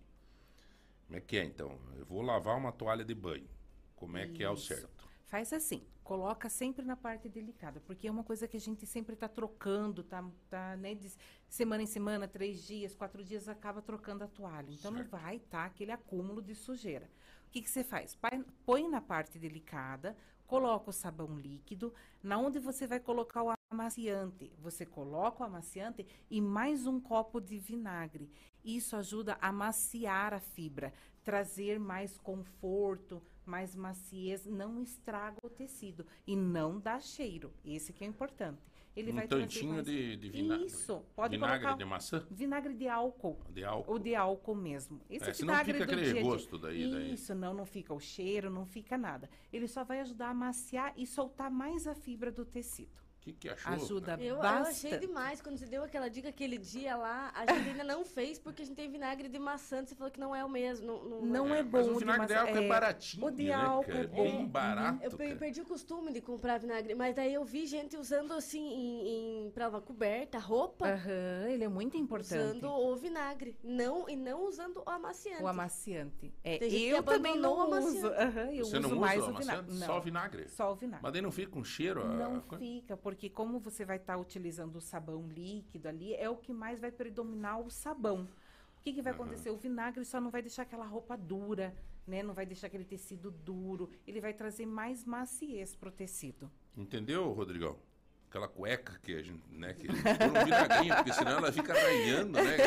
Como é que é, então? Eu vou lavar uma toalha de banho. Como é que é o Isso. certo? Faz assim, coloca sempre na parte delicada, porque é uma coisa que a gente sempre está trocando, tá, tá né, de semana em semana, três dias, quatro dias, acaba trocando a toalha. Então não Certo. vai estar aquele acúmulo de sujeira. O que, que você faz? Põe na parte delicada, coloca o sabão líquido, na onde você vai colocar o amaciante. Você coloca o amaciante e mais um copo de vinagre. Isso ajuda a maciar a fibra, trazer mais conforto, mais maciez, não estraga o tecido e não dá cheiro. Esse que é importante. Ele um vai tantinho de, de vinagre. Isso, pode vinagre colocar de maçã? vinagre de álcool. De álcool? O de álcool mesmo. Esse É, vinagre fica do aquele dia. gosto daí- daí. Isso, não, não fica o cheiro, não fica nada. Ele só vai ajudar a maciar e soltar mais a fibra do tecido. Que, que achou? Ajuda Eu, eu bastante. achei demais. Quando você deu aquela dica aquele dia lá, a gente ainda não fez porque a gente tem vinagre de maçã. Você falou que não é o mesmo. Não, não, Não é Mas bom o de vinagre de maçã- álcool é, é, baratinho, o de né, álcool cara? é É bom. bem barato, Eu cara. perdi o costume de comprar vinagre, mas daí eu vi gente usando assim em, em prova coberta, roupa, Aham, ele é muito importante. usando o vinagre, não e não usando o amaciante. O amaciante. É, eu também não o uso. amaciante. Aham, eu Você uso não usa mais o o vinagre. amaciante? Não, Só o vinagre? Só o vinagre. Mas daí não fica com cheiro? a Não fica, porque como você vai estar utilizando o sabão líquido ali, é o que mais vai predominar o sabão. O que, que vai acontecer? O vinagre só não vai deixar aquela roupa dura, né? Não vai deixar aquele tecido duro. Ele vai trazer mais maciez pro tecido. Entendeu, Rodrigão? Aquela cueca que a gente, né, que põe um vinagrinho, porque senão ela fica arranhando, né?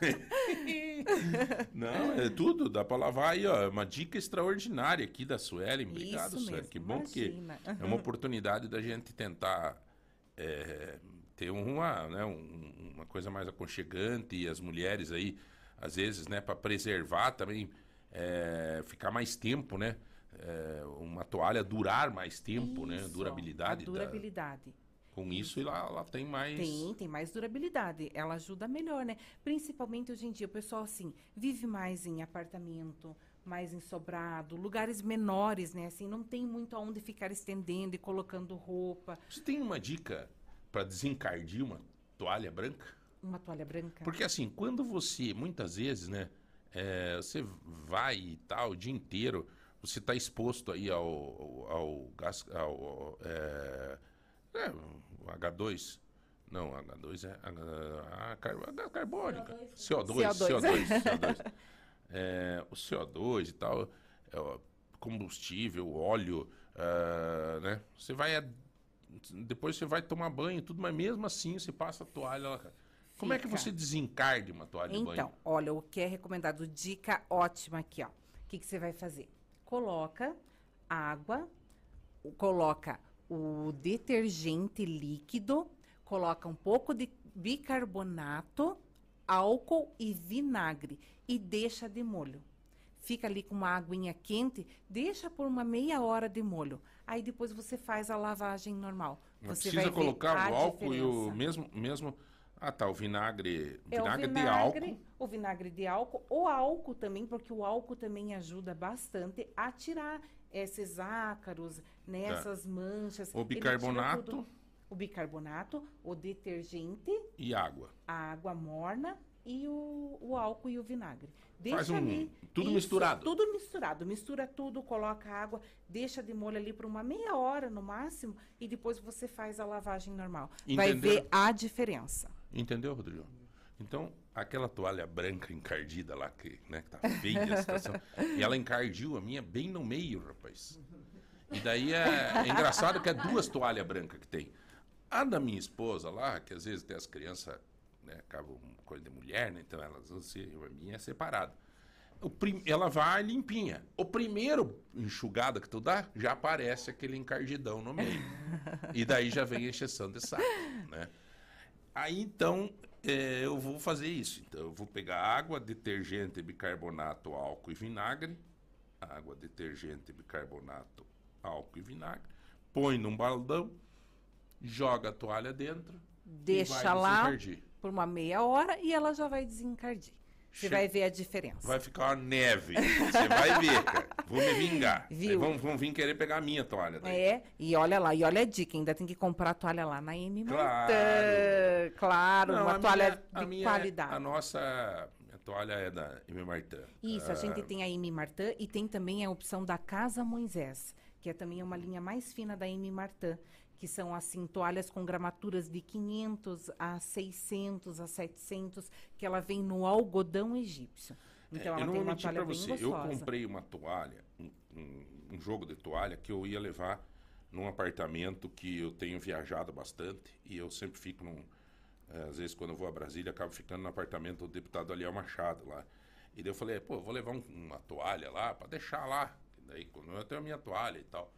Não, é tudo, dá pra lavar aí, ó. É uma dica extraordinária aqui da Suelen. Obrigado, Isso Suelen. Que bom porque imagina. é uma oportunidade da gente tentar é, ter uma, né, um- uma coisa mais aconchegante e as mulheres aí, às vezes, né, para preservar também, é, ficar mais tempo, né? É, uma toalha durar mais tempo, né? Isso, Durabilidade. A da- durabilidade. Com isso, ela, ela tem mais. Tem, tem mais durabilidade. Ela ajuda melhor, né? Principalmente hoje em dia, o pessoal, assim, vive mais em apartamento, mais em sobrado, lugares menores, né? Assim, não tem muito aonde ficar estendendo e colocando roupa. Você tem uma dica para desencardir uma toalha branca? Uma toalha branca. Porque assim, quando você, muitas vezes, né, é, você vai e tal, o dia inteiro, você está exposto aí ao, ao, ao ao, é, é, H2, não, H2 é a, a, car- a carbônica, CO2, CO2. CO2, CO2. É, o CO2 e tal, é, combustível, óleo, é, né, você vai, a- depois você vai tomar banho e tudo, mas mesmo assim você passa a toalha lá, cara. Como é que Fica. você desencarde uma toalha de banho? Então, olha, o que é recomendado, dica ótima aqui, ó. O que, que você vai fazer? Coloca água, coloca o detergente líquido, coloca um pouco de bicarbonato, álcool e vinagre e deixa de molho. Fica ali com uma aguinha quente, deixa por uma meia hora de molho. Aí depois você faz a lavagem normal. Mas Você precisa colocar o álcool e o diferença. mesmo, mesmo. Ah, tá. O vinagre. É vinagre, o de vinagre, álcool. o vinagre de álcool, o álcool também, porque o álcool também ajuda bastante a tirar esses ácaros, né, Tá. essas manchas. O bicarbonato. O bicarbonato, o detergente, E água. a água morna e o, o álcool e o vinagre. Deixa Faz um- ali. tudo misturado. Tudo misturado. Mistura tudo, coloca água, deixa de molho ali por uma meia hora no máximo e depois você faz a lavagem normal. Vai Entenderam? ver a diferença. Entendeu, Rodrigo? Então, aquela toalha branca encardida lá, que, né, que tá feia a situação, e ela encardiu a minha bem no meio, rapaz. E daí é, é engraçado que é duas toalhas brancas que tem. A da minha esposa lá, que às vezes tem as crianças, né, acabam coisa de mulher, né, então elas ser, a minha é separada. O prim- ela vai limpinha. O primeiro enxugada que tu dá, já aparece aquele encardidão no meio. e daí já vem a encheção de saco, né? Aí então é, eu vou fazer isso. Então eu vou pegar água, detergente, bicarbonato, álcool e vinagre. Água, detergente, bicarbonato, álcool e vinagre. Põe num baldão, joga a toalha dentro. Deixa lá por uma meia hora e ela já vai desencardir. Você vai ver a diferença. Vai ficar uma neve. Você vai ver, cara. Vou me vingar. Viu? Aí Vão, vão vir querer pegar a minha toalha. Daí. É, e olha lá, e olha a dica, ainda tem que comprar a toalha lá na M Claro. Claro, Não, uma a toalha minha- a de minha- qualidade. A nossa a toalha é da M. Martã. Isso, a gente Ah, tem a M Martã e tem também a opção da Casa Moisés, que é também uma linha mais fina da M Martã, que são assim toalhas com gramaturas de 500 a 600 a 700, que ela vem no algodão egípcio. Então É, ela eu não tem pra bem você. Eu comprei uma toalha, um, um- um jogo de toalha que eu ia levar num apartamento que eu tenho viajado bastante e eu sempre fico num. eh, às vezes, quando eu vou a Brasília, acabo ficando no apartamento do deputado Aliel Machado lá. E daí eu falei, pô, eu vou levar um- uma toalha lá pra deixar lá. E daí, quando eu tenho a minha toalha e tal,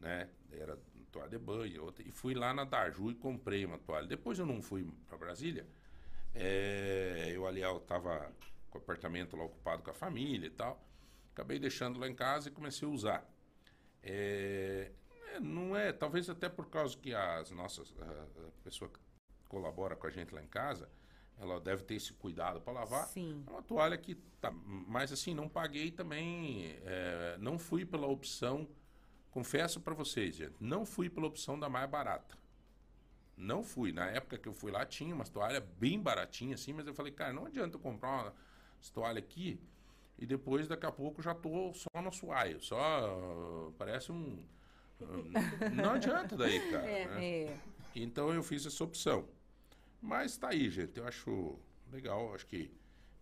né? Era toalha de banho, outra. E fui lá na Daju e comprei uma toalha. Depois eu não fui pra Brasília. É, eu, Aliel, tava com o apartamento lá ocupado com a família e tal. Acabei deixando lá em casa e comecei a usar. É, não é, talvez até por causa que as nossas, a, a pessoa que colabora com a gente lá em casa, ela deve ter esse cuidado para lavar. Sim. É uma toalha que tá, mas assim, não paguei também, é, não fui pela opção, confesso para vocês, gente, não fui pela opção da mais barata. Não fui. Na época que eu fui lá, tinha umas toalhas bem baratinhas, assim, mas eu falei, cara, não adianta eu comprar uma toalha aqui e depois, daqui a pouco, já tô só no suaio. Só uh, parece um. uh, não adianta daí, cara. É. né? É. Então eu fiz essa opção. Mas tá aí, gente. Eu acho legal, acho que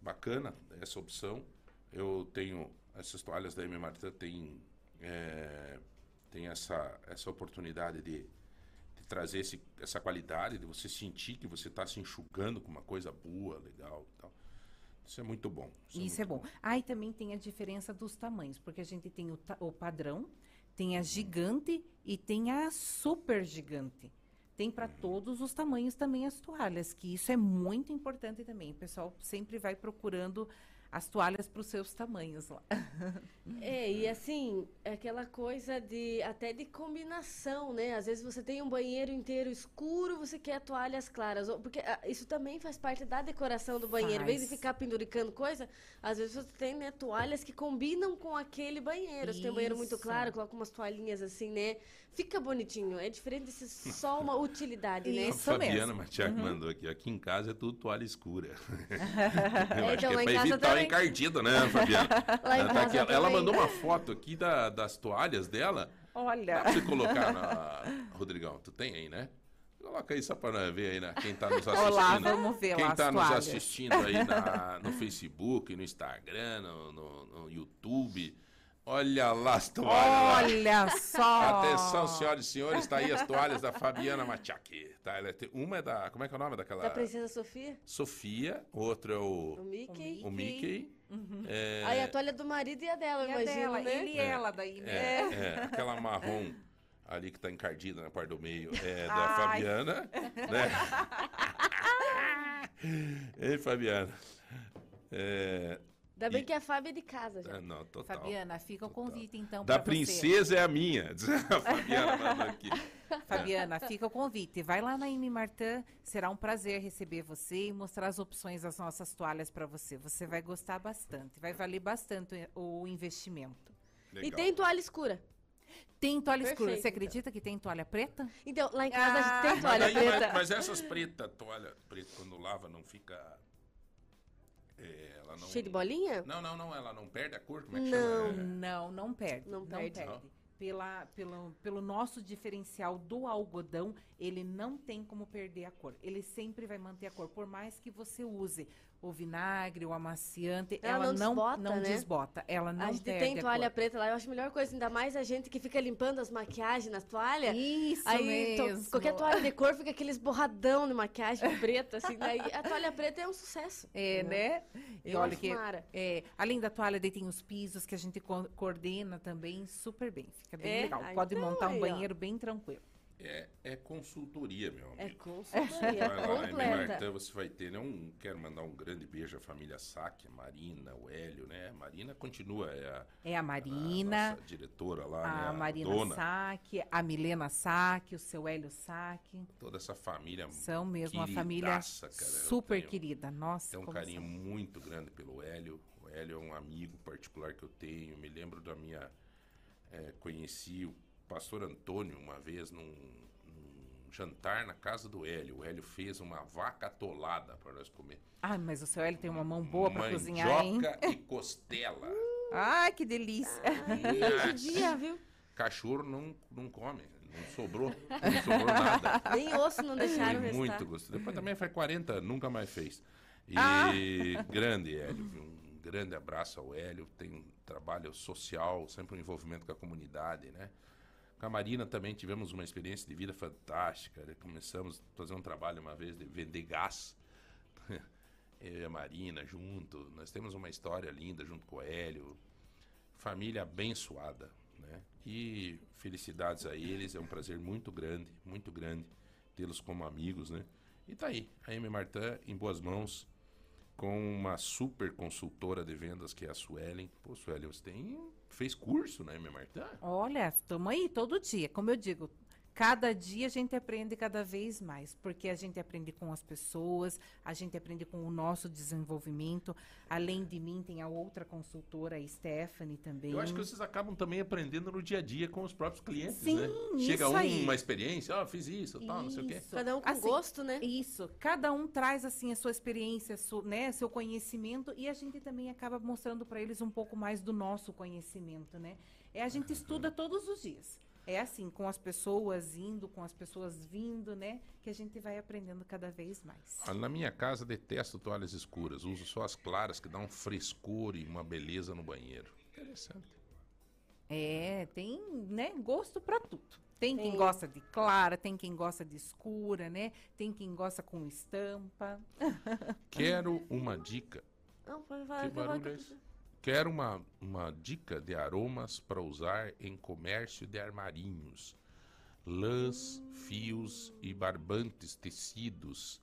bacana essa opção. Eu tenho essas toalhas da M. Martin tem, é, tem essa, essa oportunidade de, de trazer esse, essa qualidade, de você sentir que você está se enxugando com uma coisa boa, legal e tal. Isso é muito bom. Isso é bom. Aí também tem a diferença dos tamanhos, porque a gente tem o, o padrão, tem a gigante e tem a super gigante. Tem para todos os tamanhos também as toalhas, que isso é muito importante também. O pessoal sempre vai procurando as toalhas para os seus tamanhos lá. É, e assim, é aquela coisa de até de combinação, né? Às vezes você tem um banheiro inteiro escuro, você quer toalhas claras. ou- Porque ah, isso também faz parte da decoração do banheiro. Em vez de ficar penduricando coisa, às vezes você tem né, toalhas que combinam com aquele banheiro. Você tem um banheiro muito Isso. claro, coloca umas toalhinhas assim, né? Fica bonitinho. É diferente de ser só uma utilidade, né? A Isso Fabiana mesmo. Matiak Uhum. mandou aqui. Aqui em casa é tudo toalha escura. Eu É, acho então, que lá é pra evitar o também. encardido, né, Fabiana? Lá em ela, tá casa aqui, ela- mandou uma foto aqui da- das toalhas dela. Dá Olha. pra você colocar na. Rodrigão, tu tem aí, né? Coloca aí só pra nós ver aí, né? Quem tá nos assistindo. Olá, vamos ver Quem lá tá as nos assistindo aí na- no Facebook, no Instagram, no, no- no YouTube. Olha lá as toalhas. lá. Olha só! Atenção, senhoras e senhores, tá aí as toalhas da Fabiana Machaki. Tá? Ela tem- uma é da. Como é que é o nome daquela? Da Princesa Sofia, Sofia, outro é o o, Mickey. o Mickey. É, Aí a toalha do marido e a dela, E a imagina, dela, né? ele e ela daí, né? é, é, aquela marrom ali que tá encardida na parte do meio é da Ai. Fabiana. Né? Ei, Fabiana. É, Ainda bem E- que a Fábia é de casa já. é, não, total. Fabiana, fica o convite então Da pra você. princesa é a minha. diz A Fabiana aqui. Fabiana, fica o convite. Vai lá na M Martin, será um prazer receber você e mostrar as opções das nossas toalhas para você. Você vai gostar bastante, vai valer bastante o investimento. E Legal. tem toalha escura. Tem toalha escura, Perfeito, você acredita que tem toalha preta? Então, lá em casa a gente Ah. tem Mas, toalha aí, preta. mas, mas essas pretas, toalha preta, quando lava, não fica. É, ela não, Cheio de bolinha? Não, não, não, ela não perde a cor? Como é que Não. chama? É, Não, não perde. Não perde. Pela, pelo, pelo nosso diferencial do algodão, ele não tem como perder a cor. Ele sempre vai manter a cor. Por mais que você use o vinagre, o amaciante, Ela ela, não não, desbota, não né? desbota. Ela não a gente tem toalha preta lá, eu acho a melhor coisa, ainda mais a gente que fica limpando as maquiagens nas toalhas. Isso Aí to- mesmo. qualquer toalha de cor fica aqueles borradão de maquiagem preta, assim, daí a toalha preta é um sucesso. É, né? E Eu olha que, mara. é, além da toalha, daí tem os pisos que a gente co- coordena também super bem. Fica bem É? legal. Pode então montar aí, um ó. banheiro bem tranquilo. É, é consultoria, meu amigo. É consultoria Vai lá, em completa. Martã, você vai ter, né? Um, quero mandar um grande beijo à família Saque, a Marina, o Hélio, né? A Marina continua, é a, É a Marina, nossa diretora lá, a né? Marina dona. Saque, a Milena Saque, o seu Hélio Saque. Toda essa família São mesmo uma família cara. Super tenho- querida. Nossa, Tenho um carinho são. muito grande pelo Hélio. O Hélio é um amigo particular que eu tenho. Me lembro da minha. eh, conheci o pastor Antônio uma vez num, num jantar na casa do Hélio. O Hélio fez uma vaca atolada para nós comer. Ai, mas o seu Hélio tem uma mão boa pra cozinhar, hein? Mandioca e costela. Ai, que delícia. Nossa. dia, viu? Cachorro não, não come. Não sobrou. Não sobrou nada. Nem osso não deixaram Foi restar. muito gostoso. Depois também faz 40, nunca mais fez. E Ah! grande Hélio, um grande abraço ao Hélio. Tem um trabalho social, sempre um envolvimento com a comunidade, né? Com a Marina também tivemos uma experiência de vida fantástica. né? Começamos a fazer um trabalho uma vez de vender gás. Eu e a Marina junto. Nós temos uma história linda junto com o Hélio. Família abençoada, né? E felicidades a eles. É um prazer muito grande, muito grande tê-los como amigos, né? E tá aí, a M. Martin em boas mãos, com uma super consultora de vendas que é a Suelen. Pô, Suelen, você tem fez curso na M. Martin? Olha, estamos aí todo dia. Como eu digo, cada dia a gente aprende cada vez mais, porque a gente aprende com as pessoas, a gente aprende com o nosso desenvolvimento. Além de mim, tem a outra consultora, a Stephanie também. Eu acho que vocês acabam também aprendendo no dia a dia com os próprios clientes, Sim, né? Chega isso um, aí. uma experiência, ó, fiz isso, tal, não sei o quê. Isso. Cada um com Assim, gosto, né? Isso. Cada um traz assim a sua experiência, su- né, seu conhecimento e a gente também acaba mostrando para eles um pouco mais do nosso conhecimento, né? É a gente estuda todos os dias. É assim, com as pessoas indo, com as pessoas vindo, né, que a gente vai aprendendo cada vez mais. Ah, Na minha casa detesto toalhas escuras, uso só as claras que dão um frescor e uma beleza no banheiro. Interessante. É, tem, né, gosto para tudo. Tem quem gosta de clara, tem quem gosta de escura, né? Tem quem gosta com estampa. Quero uma dica. Não, pode falar. Que que eu vou- barulho é esse? Quero uma, uma dica de aromas para usar em comércio de armarinhos. Lãs, fios e barbantes tecidos.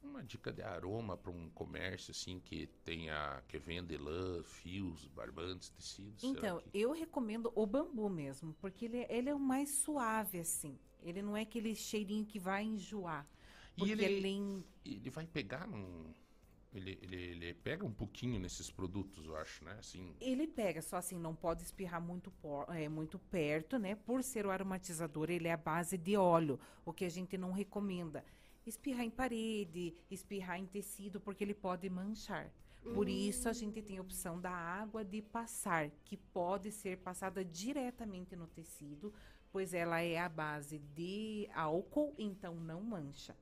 Uma dica de aroma para um comércio assim que tenha que vende lã, fios, barbantes, tecidos. Então, que- eu recomendo o bambu mesmo, porque ele, é- ele é o mais suave, assim. Ele não é aquele cheirinho que vai enjoar. E Porque ele- além. ele vai pegar num ele, ele, ele pega um pouquinho nesses produtos, eu acho, né? Assim, Ele pega, só assim, não pode espirrar muito, por- é, muito perto, né? Por ser o aromatizador, ele é a base de óleo, o que a gente não recomenda. Espirrar em parede, espirrar em tecido, porque ele pode manchar. Por isso a gente tem a opção da água de passar, que pode ser passada diretamente no tecido, pois ela é a base de álcool, então não mancha.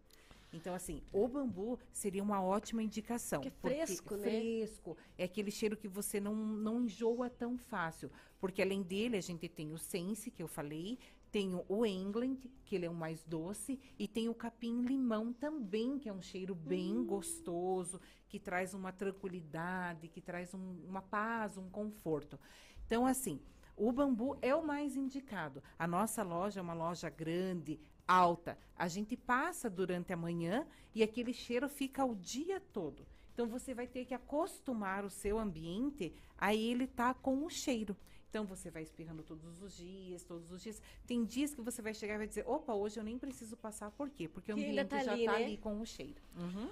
Então, assim, o bambu seria uma ótima indicação. Que é porque- fresco, né? Fresco. É aquele cheiro que você não, não enjoa tão fácil. Porque além dele, a gente tem o Sense, que eu falei, tem o England, que ele é o mais doce, e tem o capim-limão também, que é um cheiro bem gostoso, que traz uma tranquilidade, que traz um- uma paz, um conforto. Então, assim, o bambu é o mais indicado. A nossa loja é uma loja grande, alta. A gente passa durante a manhã e aquele cheiro fica o dia todo. Então você vai ter que acostumar o seu ambiente a ele tá com o cheiro. Então você vai espirrando todos os dias, todos os dias. Tem dias que você vai chegar e vai dizer: opa, hoje eu nem preciso passar. Por quê? Porque o ambiente tá já está né? ali com o cheiro. Uhum.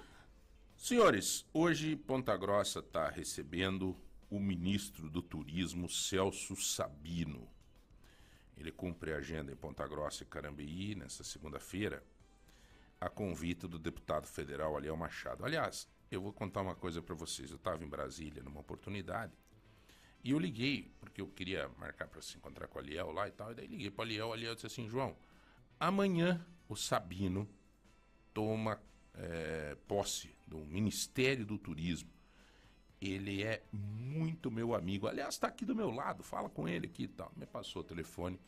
Senhores, hoje Ponta Grossa está recebendo o ministro do Turismo, Celso Sabino. Ele cumpre a agenda em Ponta Grossa e Carambeí nessa segunda-feira, a convite do deputado federal Aliel Machado. Aliás, eu vou contar uma coisa para vocês. Eu estava em Brasília numa oportunidade e eu liguei, porque eu queria marcar para se encontrar com o Aliel lá e tal. E daí liguei para o Aliel. O Aliel disse assim: João, amanhã o Sabino toma eh, posse do Ministério do Turismo. Ele é muito meu amigo. Aliás, está aqui do meu lado, fala com ele aqui e tal. Me passou o telefone.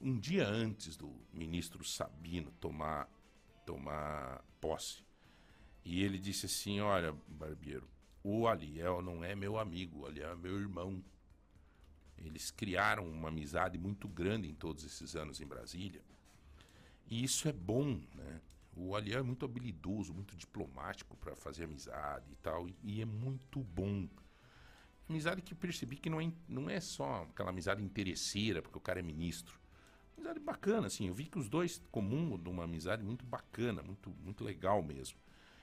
Um dia antes do ministro Sabino tomar, tomar posse. E ele disse assim: Olha, Barbeiro, o Aliel não é meu amigo, o Aliel é meu irmão. Eles criaram uma amizade muito grande em todos esses anos em Brasília. E isso é bom, né? O Aliel é muito habilidoso, muito diplomático para fazer amizade e tal, e, e é muito bom. Amizade que percebi que não é, não é só aquela amizade interesseira, porque o cara é ministro. Amizade bacana, assim. Eu vi que os dois comum de uma amizade muito bacana, muito, muito legal mesmo.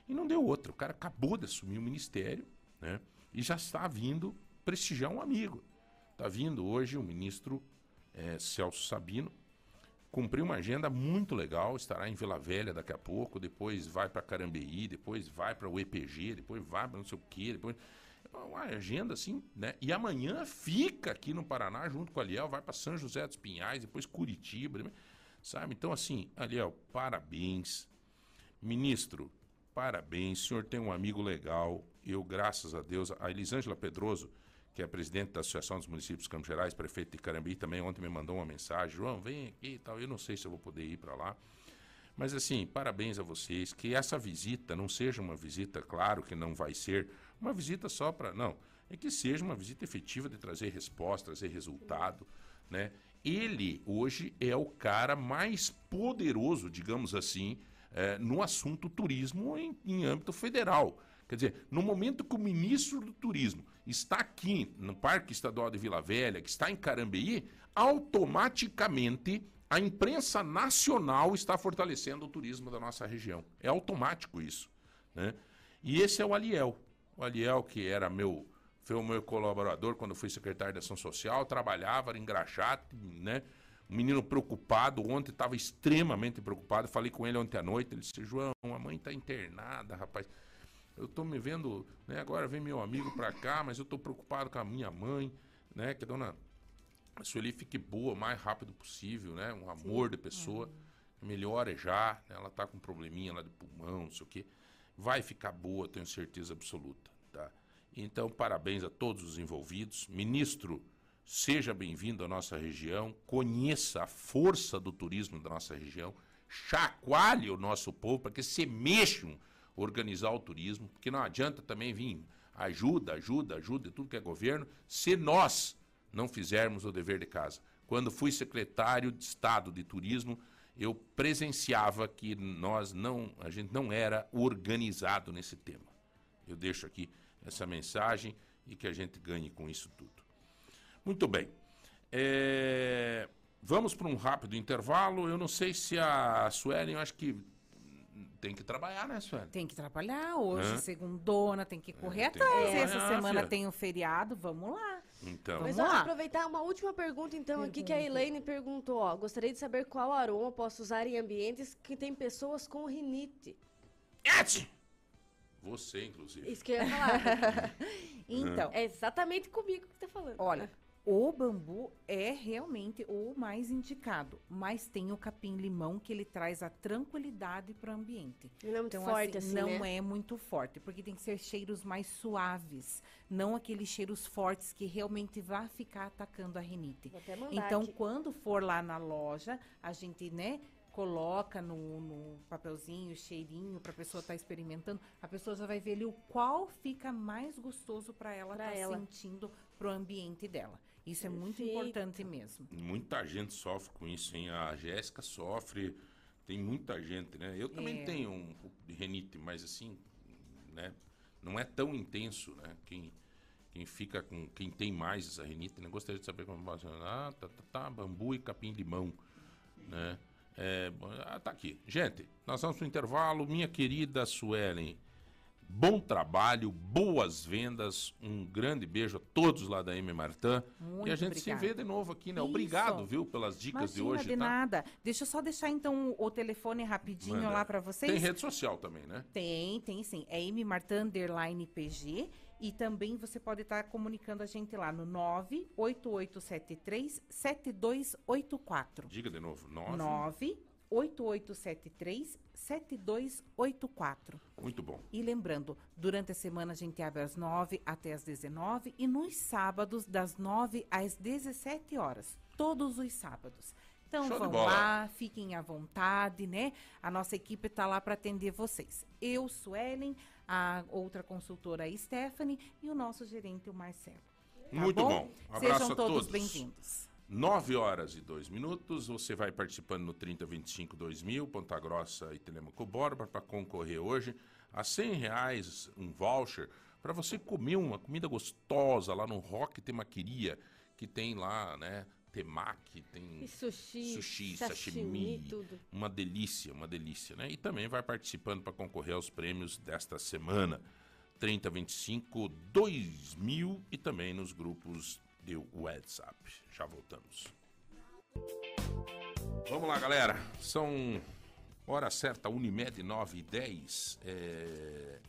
E não deu outra. O cara acabou de assumir o ministério, né? E já está vindo prestigiar um amigo. Está vindo hoje o ministro eh, Celso Sabino, cumpriu uma agenda muito legal, estará em Vila Velha daqui a pouco, depois vai para Carambeí, depois vai para o EPG, depois vai para não sei o quê, depois É uma agenda assim, né? E amanhã fica aqui no Paraná junto com a Aliel, vai para São José dos Pinhais, depois Curitiba, sabe? Então assim, Aliel, parabéns. Ministro, parabéns. O senhor tem um amigo legal. Eu, graças a Deus, a Elisângela Pedroso, que é presidente da Associação dos Municípios Campos Gerais, prefeito de Carambi, também ontem me mandou uma mensagem. João, vem aqui e tal. Eu não sei se eu vou poder ir para lá. Mas assim, parabéns a vocês. Que essa visita não seja uma visita, claro que não vai ser uma visita só para. Não. É que seja uma visita efetiva de trazer resposta, trazer resultado. Né? Ele, hoje, é o cara mais poderoso, digamos assim, eh, no assunto turismo em, em âmbito federal. Quer dizer, no momento que o ministro do turismo está aqui no Parque Estadual de Vila Velha, que está em Carambeí, automaticamente a imprensa nacional está fortalecendo o turismo da nossa região. É automático isso. Né? E esse é o Aliel. O Aliel, que era meu, foi o meu colaborador quando fui secretário de Ação Social, trabalhava, era engraxado, né? Um menino preocupado, ontem estava extremamente preocupado. Falei com ele ontem à noite. Ele disse: João, a mãe está internada, rapaz. Eu estou me vendo, né? Agora vem meu amigo para cá, mas eu estou preocupado com a minha mãe, né? Que a dona Sueli fique boa o mais rápido possível, né? Um amor Sim. de pessoa. É. Melhora já, né? ela tá com um probleminha lá de pulmão, não sei o quê. Vai ficar boa, tenho certeza absoluta, tá? Então, parabéns a todos os envolvidos. Ministro, seja bem-vindo à nossa região, conheça a força do turismo da nossa região, chacoalhe o nosso povo para que se mexam organizar o turismo, porque não adianta também vir ajuda, ajuda, ajuda, tudo que é governo, se nós não fizermos o dever de casa. Quando fui secretário de Estado de Turismo, eu presenciava que nós não, a gente não era organizado nesse tema. Eu deixo aqui essa mensagem e que a gente ganhe com isso tudo. Muito bem. É, vamos para um rápido intervalo. Eu não sei se a Suelen, eu acho que tem que trabalhar, né, Sueli? Tem que trabalhar. Hoje, segundona, tem que correr é, atrás. Essa semana tem o um feriado, vamos lá. Então. Mas vamos lá. aproveitar uma última pergunta, então, pergunta. aqui que a Elaine perguntou. Ó, gostaria de saber qual aroma posso usar em ambientes que tem pessoas com rinite. Et! Você, inclusive. Isso que eu ia falar. então. É exatamente comigo que você tá falando. Olha, o bambu é realmente o mais indicado, mas tem o capim-limão que ele traz a tranquilidade para o ambiente. Não é muito então, forte assim, assim Não né? é muito forte, porque tem que ser cheiros mais suaves, não aqueles cheiros fortes que realmente vai ficar atacando a rinite. Então, aqui. quando for lá na loja, a gente, né, coloca no, no papelzinho, cheirinho, para a pessoa estar tá experimentando, a pessoa já vai ver ali o qual fica mais gostoso para ela estar tá sentindo pro ambiente dela. Isso Perfeito. é muito importante mesmo. Muita gente sofre com isso, hein? A Jéssica sofre, tem muita gente, né? Eu também é. tenho um pouco de renite, mas assim, né? Não é tão intenso, né? Quem, quem fica com. Quem tem mais essa renite, né? Gostaria de saber como funciona. Ah, tá, tá, tá, bambu e capim-limão, né? É, ah, tá aqui. Gente, nós vamos para o intervalo. Minha querida Suelen, bom trabalho, boas vendas. Um grande beijo a todos lá da M Martã. Muito e a gente obrigada. se vê de novo aqui, né? Isso. Obrigado, viu, pelas dicas Imagina, de hoje. de tá? nada. Deixa eu só deixar então o telefone rapidinho Manda. lá para vocês. Tem rede social também, né? Tem, tem sim. É M Martã underline PG. E também você pode estar comunicando a gente lá no 98873 7284. Diga de novo, 9 8873 7284. Muito bom. E lembrando, durante a semana a gente abre às 9 até às 19 e nos sábados das 9 às 17 horas, todos os sábados. Então Show vão lá, fiquem à vontade, né? A nossa equipe está lá para atender vocês. Eu, Suelen, a outra consultora a Stephanie e o nosso gerente, o Marcelo. Tá Muito bom? bom. Um Sejam todos, todos. bem-vindos. 9 horas e 2 minutos. Você vai participando no 3025 2000, Ponta Grossa e Telemaco Borba, para concorrer hoje a 100 reais um voucher para você comer uma comida gostosa lá no Rock Temaqueria, que tem lá, né? Temaki, tem e sushi, sushi sashimi, sashimi, tudo. uma delícia, uma delícia, né? E também vai participando para concorrer aos prêmios desta semana. 3025 2000 e também nos grupos de WhatsApp. Já voltamos. Vamos lá, galera. São hora certa, Unimed 9 e 10. É...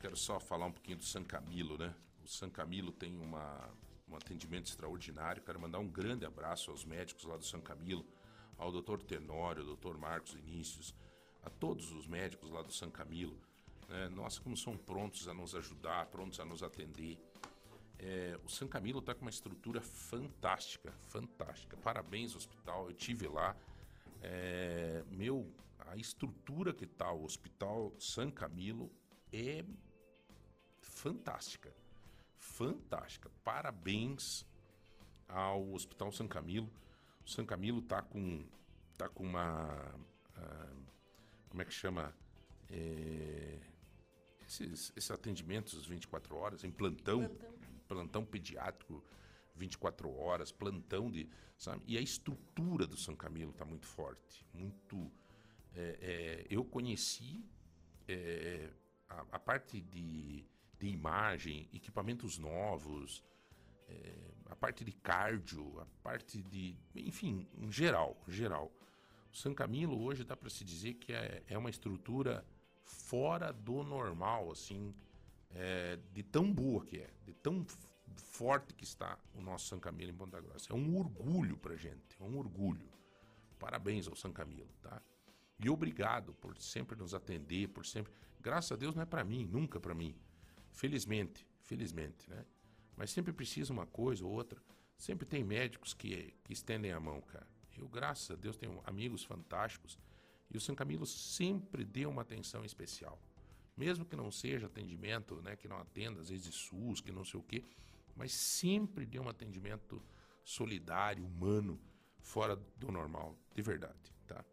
Quero só falar um pouquinho do San Camilo, né? O San Camilo tem uma, um atendimento extraordinário. Quero mandar um grande abraço aos médicos lá do San Camilo, ao doutor Tenório, ao doutor Marcos Inícios, a todos os médicos lá do San Camilo. Nossa, como são prontos a nos ajudar, prontos a nos atender. É, o San Camilo está com uma estrutura fantástica, fantástica. Parabéns, hospital. Eu tive lá. É, meu, a estrutura que está o Hospital San Camilo é fantástica, fantástica. Parabéns ao Hospital San Camilo. O San Camilo está com, tá com uma, uh, como é que chama? É, esses, esses atendimentos 24 horas em plantão. plantão plantão pediátrico 24 horas, plantão de, sabe? E a estrutura do São Camilo está muito forte, muito. é, é, eu conheci é, a, a parte de, de imagem, equipamentos novos, é, a parte de cardio, a parte de, enfim, em geral, em geral. O São Camilo hoje dá para se dizer que é, é uma estrutura fora do normal, assim, é, de tão boa que é, de tão forte que está o nosso São Camilo em Ponta Grossa. É um orgulho pra gente, é um orgulho. Parabéns ao São Camilo, tá? E obrigado por sempre nos atender, por sempre. Graças a Deus não é pra mim, nunca pra mim. Felizmente, felizmente, né? Mas sempre precisa uma coisa ou outra. Sempre tem médicos que, que estendem a mão, cara. Eu, graças a Deus, tenho amigos fantásticos. E o São Camilo sempre deu uma atenção especial. Mesmo que não seja atendimento, né? Que não atenda, às vezes, SUS, que não sei o quê. Mas sempre deu um atendimento solidário, humano, fora do normal, de verdade, tá?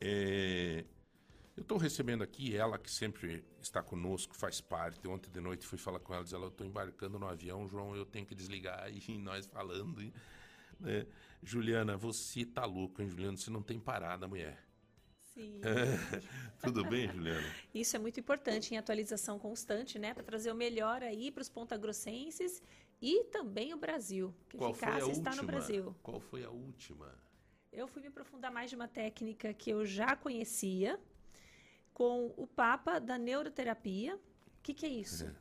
É, eu estou recebendo aqui ela que sempre está conosco, faz parte. Ontem de noite fui falar com ela, diz ela, eu estou embarcando no avião, João, eu tenho que desligar e nós falando. né? Juliana, você tá louco, hein, Juliana? Você não tem parada, mulher. Sim. Tudo bem, Juliana? Isso é muito importante em atualização constante, né? Para trazer o melhor aí para os pontagrossenses e também o Brasil. Que Qual foi a eficácia última? está no Brasil. Qual foi a última? Eu fui me aprofundar mais de uma técnica que eu já conhecia com o Papa da neuroterapia. O que, que é isso?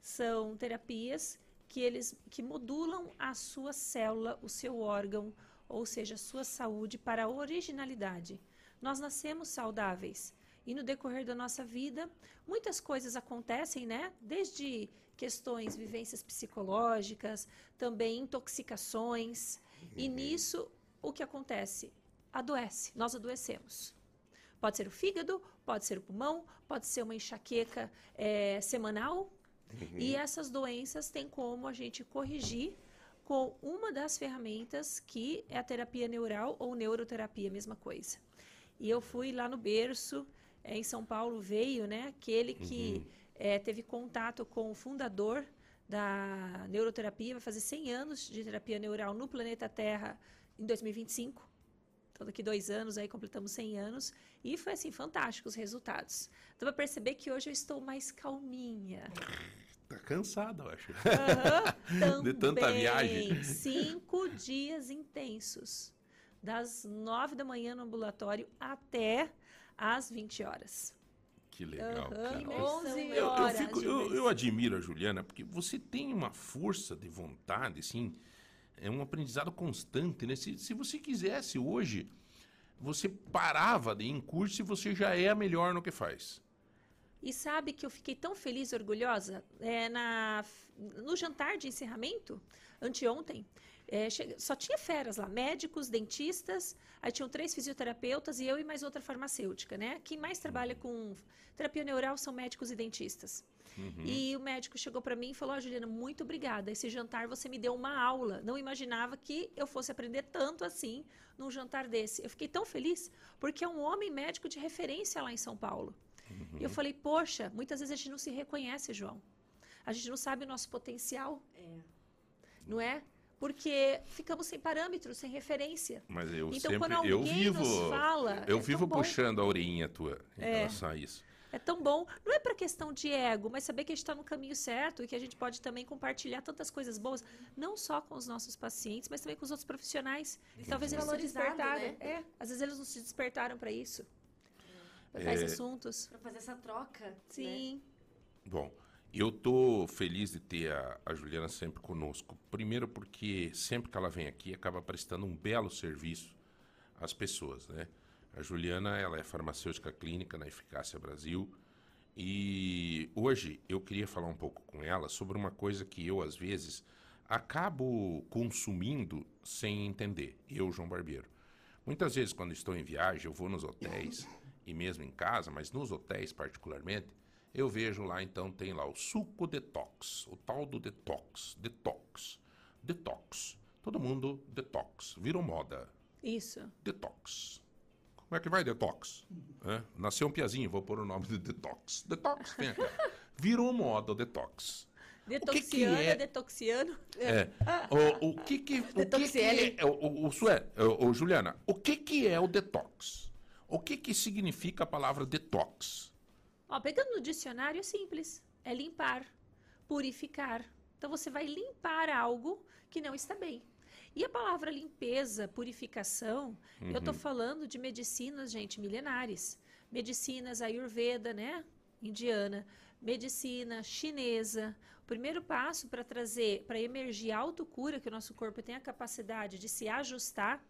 São terapias que eles que modulam a sua célula, o seu órgão, ou seja, a sua saúde para a originalidade. Nós nascemos saudáveis e no decorrer da nossa vida muitas coisas acontecem, né? Desde questões, vivências psicológicas, também intoxicações. E nisso o que acontece? Adoece, nós adoecemos. Pode ser o fígado, pode ser o pulmão, pode ser uma enxaqueca eh, semanal. E essas doenças tem como a gente corrigir com uma das ferramentas que é a terapia neural ou neuroterapia, mesma coisa. E eu fui lá no berço, eh, em São Paulo veio, né, aquele que eh, teve contato com o fundador da neuroterapia, vai fazer 100 anos de terapia neural no planeta Terra em 2025. Então, daqui dois anos, aí completamos 100 anos. E foi, assim, fantástico os resultados. Dá pra perceber que hoje eu estou mais calminha. Tá cansada, eu acho. Aham, De tanta viagem. Cinco dias intensos. Das nove da manhã no ambulatório até às 20 horas. Que legal. Aham, cara. imersão Eu, eu horas fico- eu- eu admiro a Juliana, porque você tem uma força de vontade, assim, é um aprendizado constante, né? Se, se você quisesse hoje, você parava de ir em curso e você já é a melhor no que faz. E sabe que eu fiquei tão feliz e orgulhosa? É, na, no jantar de encerramento, anteontem, é, só tinha feras lá, médicos, dentistas, aí tinham três fisioterapeutas e eu e mais outra farmacêutica, né? Quem mais trabalha com terapia neural são médicos e dentistas. E o médico chegou para mim e falou: "Ó, Juliana, muito obrigada. Esse jantar você me deu uma aula. Não imaginava que eu fosse aprender tanto assim num jantar desse. Eu fiquei tão feliz porque é um homem médico de referência lá em São Paulo. E eu falei: Poxa, muitas vezes a gente não se reconhece, João. A gente não sabe o nosso potencial. Não é? Porque ficamos sem parâmetros, sem referência. Mas eu Então, sempre, quando alguém eu vivo, nos fala, eu é vivo puxando a orelhinha tua em É. relação a isso. É tão bom. Não é para questão de ego, mas saber que a gente está no caminho certo e que a gente pode também compartilhar tantas coisas boas, não só com os nossos pacientes, mas também com os outros profissionais. E Talvez eles se valorizado, despertaram. né? É, às vezes eles não se despertaram para isso. Para É. tais assuntos. Pra fazer essa troca. né? Sim. Bom, eu tô feliz de ter a, a Juliana sempre conosco. Primeiro porque sempre que ela vem aqui, acaba prestando um belo serviço às pessoas, né? A Juliana, ela é farmacêutica clínica na Eficácia Brasil. E hoje eu queria falar um pouco com ela sobre uma coisa que eu, às vezes, acabo consumindo sem entender. Eu, João Barbeiro. Muitas vezes, quando estou em viagem, eu vou nos hotéis e mesmo em casa, mas nos hotéis particularmente, eu vejo lá, então, tem lá o suco detox, o tal do detox, detox, detox. Todo mundo detox, virou moda, Isso. detox. Como é que vai detox? Hã? Nasceu um piazinho, vou pôr o nome de detox. Detox, vem cá. Virou moda o detox. Detoxiana, é? detoxiano. É. O, o que que, o que, que é, o, o, Sué, o, o Juliana, o que que é o detox? O que que significa a palavra detox? Ó, pegando no dicionário é simples. É limpar, purificar. Então você vai limpar algo que não está bem. E a palavra limpeza, purificação, eu estou Uhum. falando de medicinas, gente, milenares. Medicinas ayurveda, né? Indiana. Medicina chinesa. O primeiro passo para trazer, para emergir a autocura, que o nosso corpo tem a capacidade de se ajustar,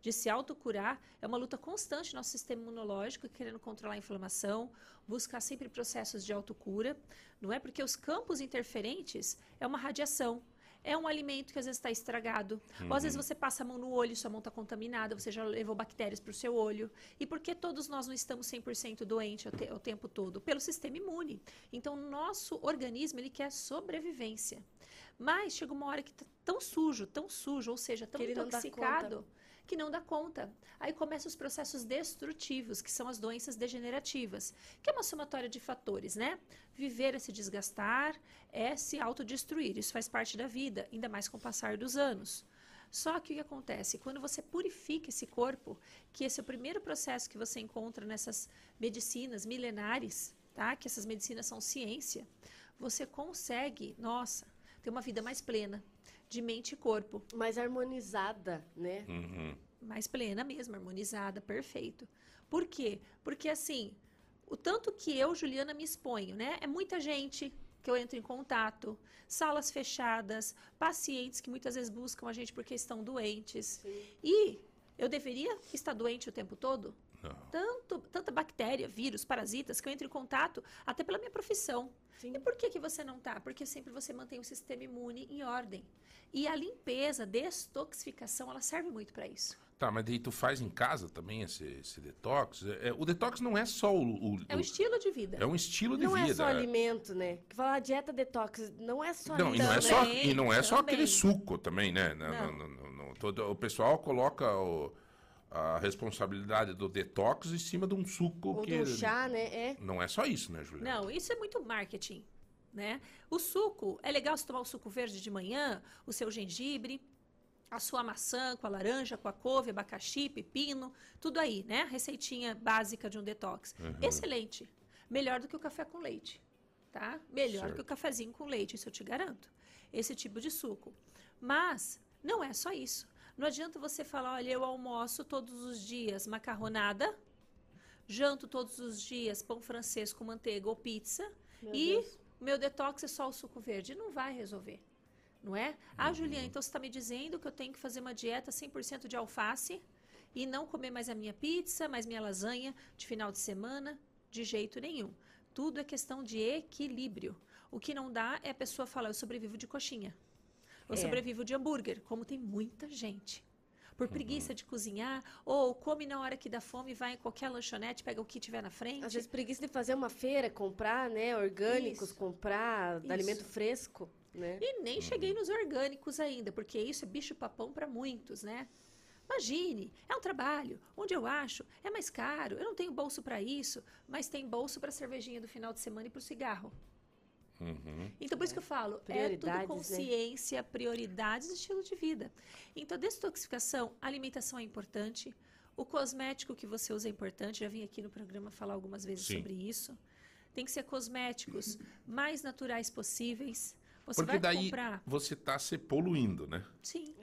de se autocurar, é uma luta constante no nosso sistema imunológico, querendo controlar a inflamação, buscar sempre processos de autocura, não é? Porque os campos interferentes é uma radiação. É um alimento que às vezes está estragado. Ou às vezes Uhum. você passa a mão no olho sua mão está contaminada, você já levou bactérias para o seu olho. E por que todos nós não estamos 100% doentes o, te- o tempo todo? Pelo sistema imune. Então, o nosso organismo, ele quer sobrevivência. Mas chega uma hora que está tão sujo, tão sujo, ou seja, tão Que intoxicado, que não dá conta. Aí começam os processos destrutivos, que são as doenças degenerativas, que é uma somatória de fatores, né? Viver é se desgastar, é se autodestruir. Isso faz parte da vida, ainda mais com o passar dos anos. Só que o que acontece? Quando você purifica esse corpo, que esse é o primeiro processo que você encontra nessas medicinas milenares, tá? Que essas medicinas são ciência, você consegue, nossa, ter uma vida mais plena, de mente e corpo. Mais harmonizada, né? Uhum. mais plena mesmo, harmonizada, perfeito. Por quê? Porque assim, o tanto que eu, Juliana, me exponho, né? É muita gente que eu entro em contato, salas fechadas, pacientes que muitas vezes buscam a gente porque estão doentes. E eu deveria estar doente o tempo todo? Não. Tanto, tanta bactéria, vírus, parasitas que eu entro em contato até pela minha profissão. Sim. E por que, que você não tá? Porque sempre você mantém o sistema imune em ordem. E a limpeza, detoxificação, ela serve muito para isso. Tá, mas daí tu faz em casa também esse, esse detox? É, é, o detox não é só o, o- É um estilo de vida. é um estilo de Não vida. é só é. alimento, né? Que fala dieta detox, não é só Não, e alimento. não é só, e não é só também. aquele suco também, né? Não, Não. não, não, não. Todo, o pessoal coloca o- a responsabilidade do detox em cima de um suco Ou que. do chá, né? É. Não é só isso, né, Juliana? Não, isso é muito marketing, né? O suco, é legal você tomar o suco verde de manhã, o seu gengibre, a sua maçã com a laranja, com a couve, abacaxi, pepino, tudo aí, né? Receitinha básica de um detox. Uhum. Excelente. Melhor do que o café com leite, tá? Melhor Certo. que o cafezinho com leite, isso eu te garanto. Esse tipo de suco. Mas não é só isso. Não adianta você falar, olha, eu almoço todos os dias macarronada, janto todos os dias pão francês com manteiga ou pizza Meu e Deus. meu detox é só o suco verde. Não vai resolver, não é? Ah, Juliana, então você está me dizendo que eu tenho que fazer uma dieta 100% de alface e não comer mais a minha pizza, mais minha lasanha de final de semana? De jeito nenhum. Tudo é questão de equilíbrio. O que não dá é a pessoa falar, eu sobrevivo de coxinha. Eu É. sobrevivo de hambúrguer, como tem muita gente. Por preguiça de cozinhar, ou come na hora que dá fome, vai em qualquer lanchonete, pega o que tiver na frente. Às vezes preguiça de fazer uma feira, comprar, né? Orgânicos, Isso. comprar Isso. alimento fresco, né? E nem cheguei nos orgânicos ainda, porque isso é bicho papão para muitos, né? Imagine, é um trabalho onde eu acho é mais caro, eu não tenho bolso para isso, mas tem bolso para cervejinha do final de semana e para o cigarro. Uhum. Então, por isso que eu falo, é tudo né? consciência, prioridades e estilo de vida. Então, detoxificação, alimentação é importante, o cosmético que você usa é importante, já vim aqui no programa falar algumas vezes Sim. sobre isso. Tem que ser cosméticos mais naturais possíveis. Você Porque vai daí comprar você tá se poluindo, né? Sim.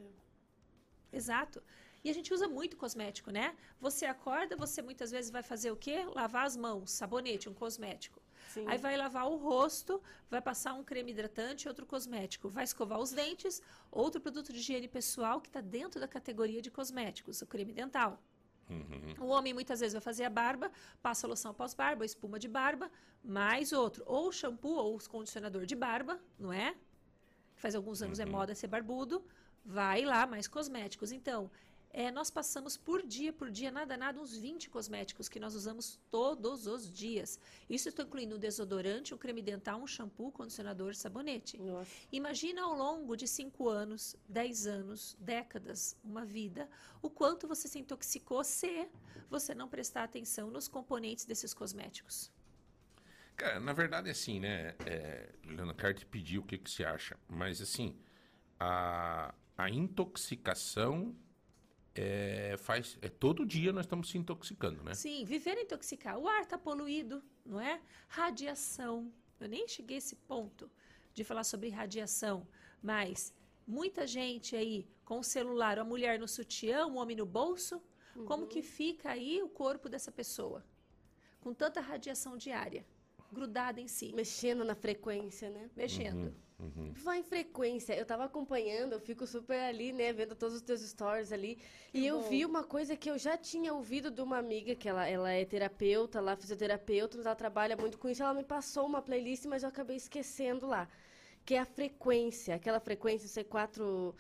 Exato. E a gente usa muito cosmético, né? Você acorda, você muitas vezes vai fazer o quê? Lavar as mãos, sabonete, um cosmético. Sim. Aí vai lavar o rosto, vai passar um creme hidratante, outro cosmético. Vai escovar os dentes, outro produto de higiene pessoal que está dentro da categoria de cosméticos, o creme dental. Uhum. O homem muitas vezes vai fazer a barba, passa loção pós-barba, espuma de barba, mais outro. Ou shampoo ou condicionador de barba, não é? Faz alguns anos é moda ser barbudo. Vai lá, mais cosméticos. Então, é, nós passamos por dia, por dia, nada, nada, uns 20 cosméticos que nós usamos todos os dias. Isso estou incluindo um desodorante, um creme dental, um shampoo, condicionador, sabonete. Nossa. Imagina ao longo de 5 anos, 10 anos, décadas, uma vida, o quanto você se intoxicou se você não prestar atenção nos componentes desses cosméticos. Cara, na verdade, assim, né? É, Juliana Carte pediu o que, que você acha. Mas, assim, a, a intoxicação é, faz. É, todo dia nós estamos se intoxicando, né? Sim, viver é intoxicar. O ar está poluído, não é? Radiação. Eu nem cheguei a esse ponto de falar sobre radiação, mas muita gente aí com o celular, a mulher no sutiã, o homem no bolso, como que fica aí o corpo dessa pessoa? Com tanta radiação diária, grudada em si. Mexendo na frequência, né? Mexendo. Uhum. Vai em frequência. Eu tava acompanhando, eu fico super ali, né, vendo todos os teus stories ali. e eu bom. vi uma coisa que eu já tinha ouvido de uma amiga, que ela, ela é terapeuta lá, fisioterapeuta, mas ela trabalha muito com isso. Ela me passou uma playlist, mas eu acabei esquecendo lá. Que é a frequência, aquela frequência, não sei, 4.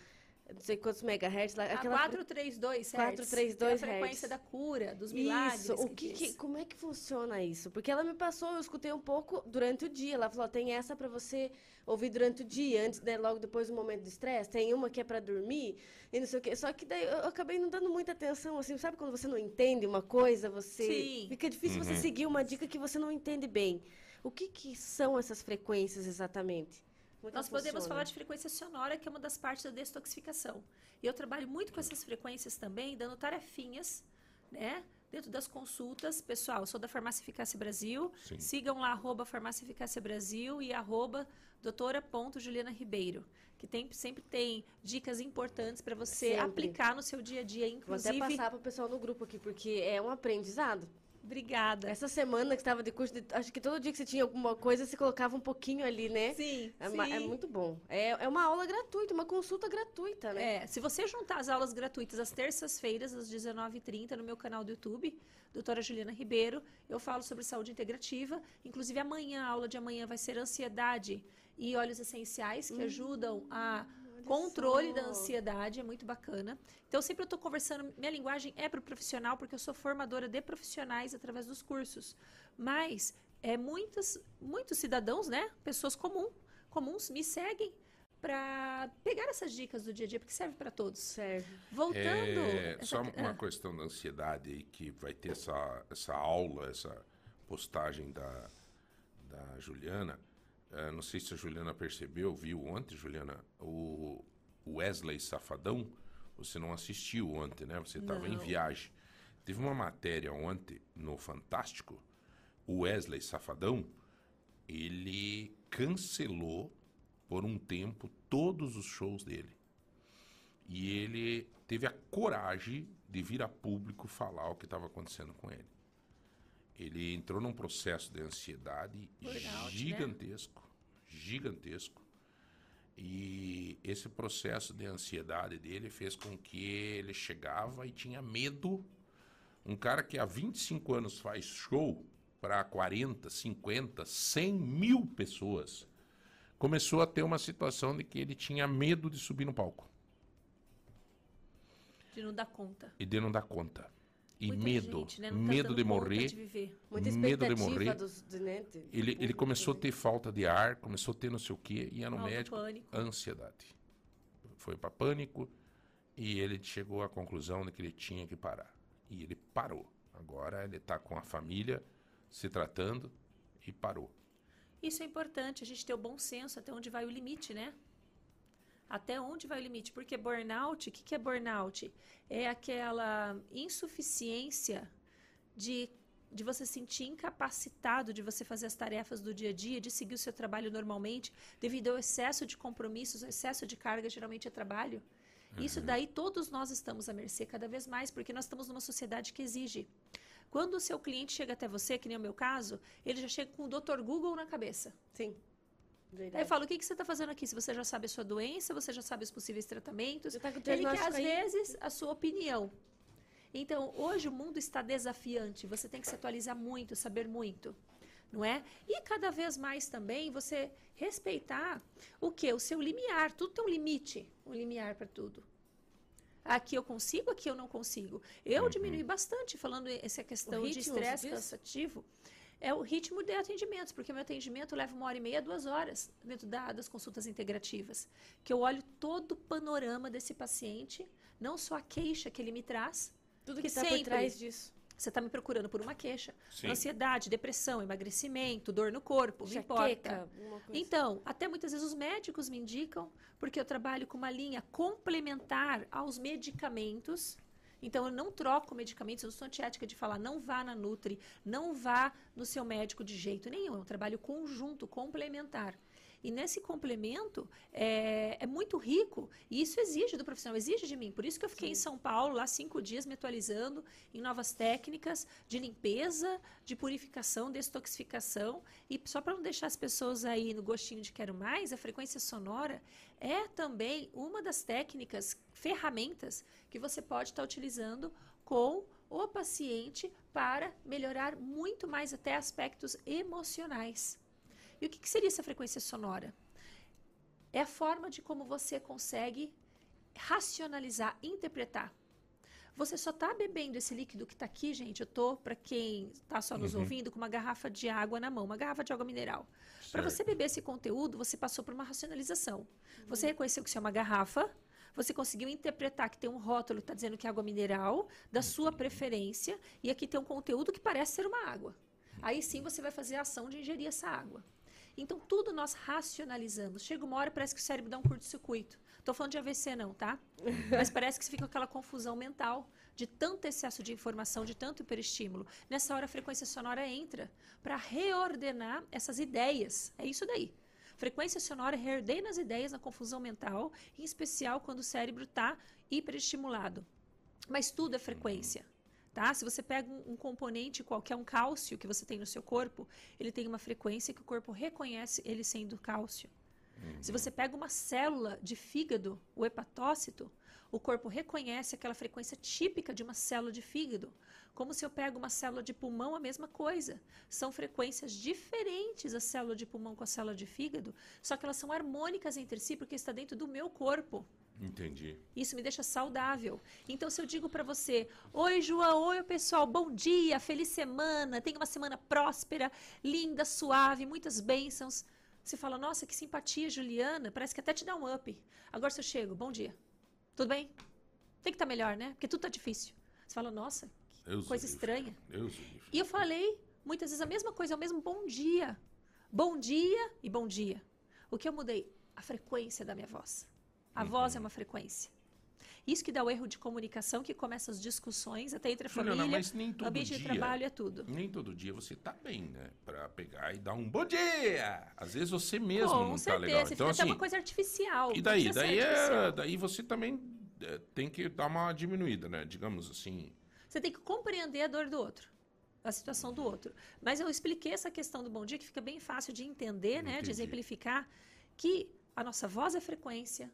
Não sei quantos megahertz lá. A Aquela fre- 432 Hz, 432 que é a frequência Hz. da cura, dos milagres. Isso, o que que, como é que funciona isso? Porque ela me passou, eu escutei um pouco durante o dia. Ela falou, tem essa pra você ouvir durante o dia, antes, né, logo depois do momento do estresse. Tem uma que é pra dormir e não sei o quê. Só que daí eu eu acabei não dando muita atenção, assim, sabe quando você não entende uma coisa, você Sim. fica difícil você Uhum. seguir uma dica que você não entende bem. O que que são essas frequências exatamente? Como é Nós podemos funciona? falar de frequência sonora, que é uma das partes da detoxificação. E eu trabalho muito com essas frequências também, dando tarefinhas, né? Dentro das consultas. Pessoal, sou da Farmácia Eficácia Brasil. Sim. Sigam lá, arroba Farmácia Eficácia Brasil e arroba doutora.juliana Ribeiro. Que tem, sempre tem dicas importantes para você Sempre. aplicar no seu dia a dia, Vou inclusive. até passar pro pessoal no grupo aqui, porque é um aprendizado. Obrigada. Essa semana que estava de curso, de- acho que todo dia que você tinha alguma coisa, você colocava um pouquinho ali, né? Sim, É, é sim. muito bom. É, é uma aula gratuita, uma consulta gratuita, né? É, se você juntar as aulas gratuitas às terças-feiras, às 19h30, no meu canal do YouTube, doutora Juliana Ribeiro, eu falo sobre saúde integrativa. Inclusive, amanhã, a aula de amanhã vai ser ansiedade e óleos essenciais, que ajudam a controle da só. ansiedade, é muito bacana. Então, sempre eu estou conversando, minha linguagem é para o profissional, porque eu sou formadora de profissionais através dos cursos. Mas, é, muitas, muitos cidadãos, né, pessoas comum, comuns, me seguem para pegar essas dicas do dia a dia, porque serve para todos. Serve. Voltando. É, essa- só uma ah, questão da ansiedade aí, que vai ter essa, essa aula, essa postagem da, da Juliana. É, não sei se a Juliana percebeu, viu ontem, Juliana, o Wesley Safadão. Você não assistiu ontem, né? Você estava em viagem. Teve uma matéria ontem no Fantástico. O Wesley Safadão, ele cancelou por um tempo todos os shows dele. E ele teve a coragem de vir a público falar o que estava acontecendo com ele. Ele entrou num processo de ansiedade Burnout, né? gigantesco, gigantesco. E esse processo de ansiedade dele fez com que ele chegava e tinha medo. Um cara que há 25 anos faz show para 40, 50, 100 mil pessoas, começou a ter uma situação de que ele tinha medo de subir no palco de não dar conta. e de não dar conta. E Muita medo, gente, né, tá medo de morrer, de medo de morrer. dos, de, né, de- Ele, ele começou a ter falta de ar, começou a ter não sei o quê, ia no Alto médico, pânico. ansiedade. Foi para pânico e ele chegou à conclusão de que ele tinha que parar. E ele parou. Agora ele está com a família se tratando e parou. Isso é importante, a gente ter o bom senso até onde vai o limite, né? Até onde vai o limite? Porque burnout, o que, que é burnout? É aquela insuficiência de, de você sentir incapacitado de você fazer as tarefas do dia a dia, de seguir o seu trabalho normalmente, devido ao excesso de compromissos, ao excesso de carga, geralmente é trabalho. Isso daí todos nós estamos à mercê cada vez mais, porque nós estamos numa sociedade que exige. Quando o seu cliente chega até você, que nem o meu caso, ele já chega com o Dr. Google na cabeça. Sim. Aí Verdade. eu falo, o que, que você está fazendo aqui? Se você já sabe a sua doença, você já sabe os possíveis tratamentos. Tá Ele quer, às aí. vezes, a sua opinião. Então, hoje o mundo está desafiante. Você tem que se atualizar muito, saber muito. Não é? E cada vez mais também você respeitar o que? O seu limiar. Tudo tem um limite. Um limiar para tudo. Aqui eu consigo, aqui eu não consigo. Eu diminui bastante, falando essa questão de estresse cansativo. É o ritmo de atendimentos, porque o meu atendimento leva uma hora e meia, duas horas dentro da- das consultas integrativas. Que eu olho todo o panorama desse paciente, não só a queixa que ele me traz, Tudo que que está por sempre- trás disso. Você está me procurando por uma queixa. Sim. Ansiedade, depressão, emagrecimento, dor no corpo, não Enxaqueca, importa. Então, até muitas vezes os médicos me indicam, porque eu trabalho com uma linha complementar aos medicamentos. Então, eu não troco medicamentos, eu sou antiética de falar, não vá na Nutri, não vá no seu médico de jeito nenhum. É um trabalho conjunto, complementar. E nesse complemento é, é muito rico e isso exige do profissional, exige de mim. Por isso que eu fiquei em São Paulo lá cinco dias me atualizando em novas técnicas de limpeza, de purificação, detoxificação. E só para não deixar as pessoas aí no gostinho de quero mais, a frequência sonora é também uma das técnicas, ferramentas que você pode estar utilizando com o paciente para melhorar muito mais até aspectos emocionais. E o que, que seria essa frequência sonora? É a forma de como você consegue racionalizar, interpretar. Você só está bebendo esse líquido que está aqui, gente. Eu tô, para quem está só nos Uhum. ouvindo, com uma garrafa de água na mão, uma garrafa de água mineral. Para você beber esse conteúdo, você passou por uma racionalização. Você reconheceu que isso é uma garrafa, você conseguiu interpretar que tem um rótulo que está dizendo que é água mineral, da sua preferência, e aqui tem um conteúdo que parece ser uma água. Aí sim você vai fazer a ação de ingerir essa água. Então, tudo nós racionalizamos. Chega uma hora, parece que o cérebro dá um curto-circuito. Estou falando de AVC, não, tá? Mas parece que você fica com aquela confusão mental de tanto excesso de informação, de tanto hiperestímulo. Nessa hora, a frequência sonora entra para reordenar essas ideias. É isso daí. Frequência sonora reordena as ideias na confusão mental, em especial quando o cérebro está hiperestimulado. Mas tudo é frequência. Tá? Se você pega um, um componente qualquer, um cálcio que você tem no seu corpo, ele tem uma frequência que o corpo reconhece ele sendo cálcio. Se você pega uma célula de fígado, o hepatócito, o corpo reconhece aquela frequência típica de uma célula de fígado. Como se eu pego uma célula de pulmão, a mesma coisa. São frequências diferentes a célula de pulmão com a célula de fígado, só que elas são harmônicas entre si porque está dentro do meu corpo. Entendi. Isso me deixa saudável. Então, se eu digo para você: Oi, João, oi, pessoal, bom dia, feliz semana, tenha uma semana próspera, linda, suave, muitas bênçãos. Você fala: Nossa, que simpatia, Juliana, parece que até te dá um up. Agora, se eu chego: Bom dia, tudo bem? Tem que estar melhor, né? Porque tudo tá difícil. Você fala: Nossa, que Deus coisa livre. estranha. Deus. E eu falei muitas vezes a mesma coisa, é o mesmo bom dia. Bom dia e bom dia. O que eu mudei? A frequência da minha voz. A Uhum. voz é uma frequência. Isso que dá o erro de comunicação, que começa as discussões, até entre a família, mas nem todo ambiente de dia- trabalho é tudo. Nem todo dia você tá bem, né? Pra pegar e dar um bom dia. Às vezes você mesmo Com não certeza, tá legal. fica Então, até assim, uma coisa artificial. e daí? Daí, é, daí você também é, tem que dar uma diminuída, né? Digamos assim. Você tem que compreender a dor do outro, a situação do outro. Mas eu expliquei essa questão do bom dia, que fica bem fácil de entender, né? De Entendi. exemplificar que a nossa voz é frequência,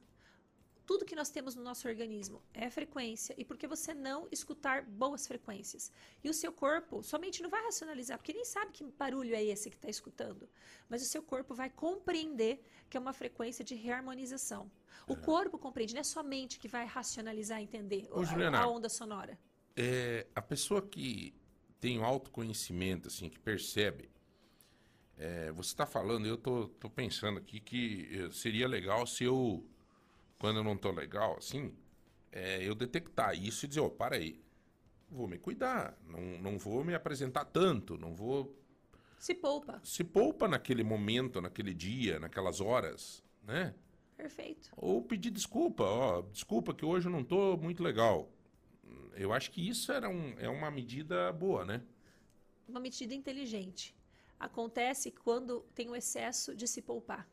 tudo que nós temos no nosso organismo é frequência, e por que você não escutar boas frequências? E o seu corpo somente não vai racionalizar, porque nem sabe que barulho é esse que está escutando, mas o seu corpo vai compreender que é uma frequência de reharmonização. O corpo compreende, não é sua mente que vai racionalizar e entender Ô, a- Juliana, a onda sonora. É, a pessoa que tem o autoconhecimento, assim, que percebe. é, você está falando, eu tô pensando aqui que eh, seria legal se eu, quando eu não tô legal, assim, é, eu detectar isso e dizer, ó, para aí, vou me cuidar, não, não vou me apresentar tanto, não vou Se poupa. se poupa naquele momento, naquele dia, naquelas horas, né? Perfeito. Ou pedir desculpa, ó, desculpa que hoje eu não tô muito legal. Eu acho que isso era um, é uma medida boa, né? Uma medida inteligente. Acontece quando tem o excesso de se poupar.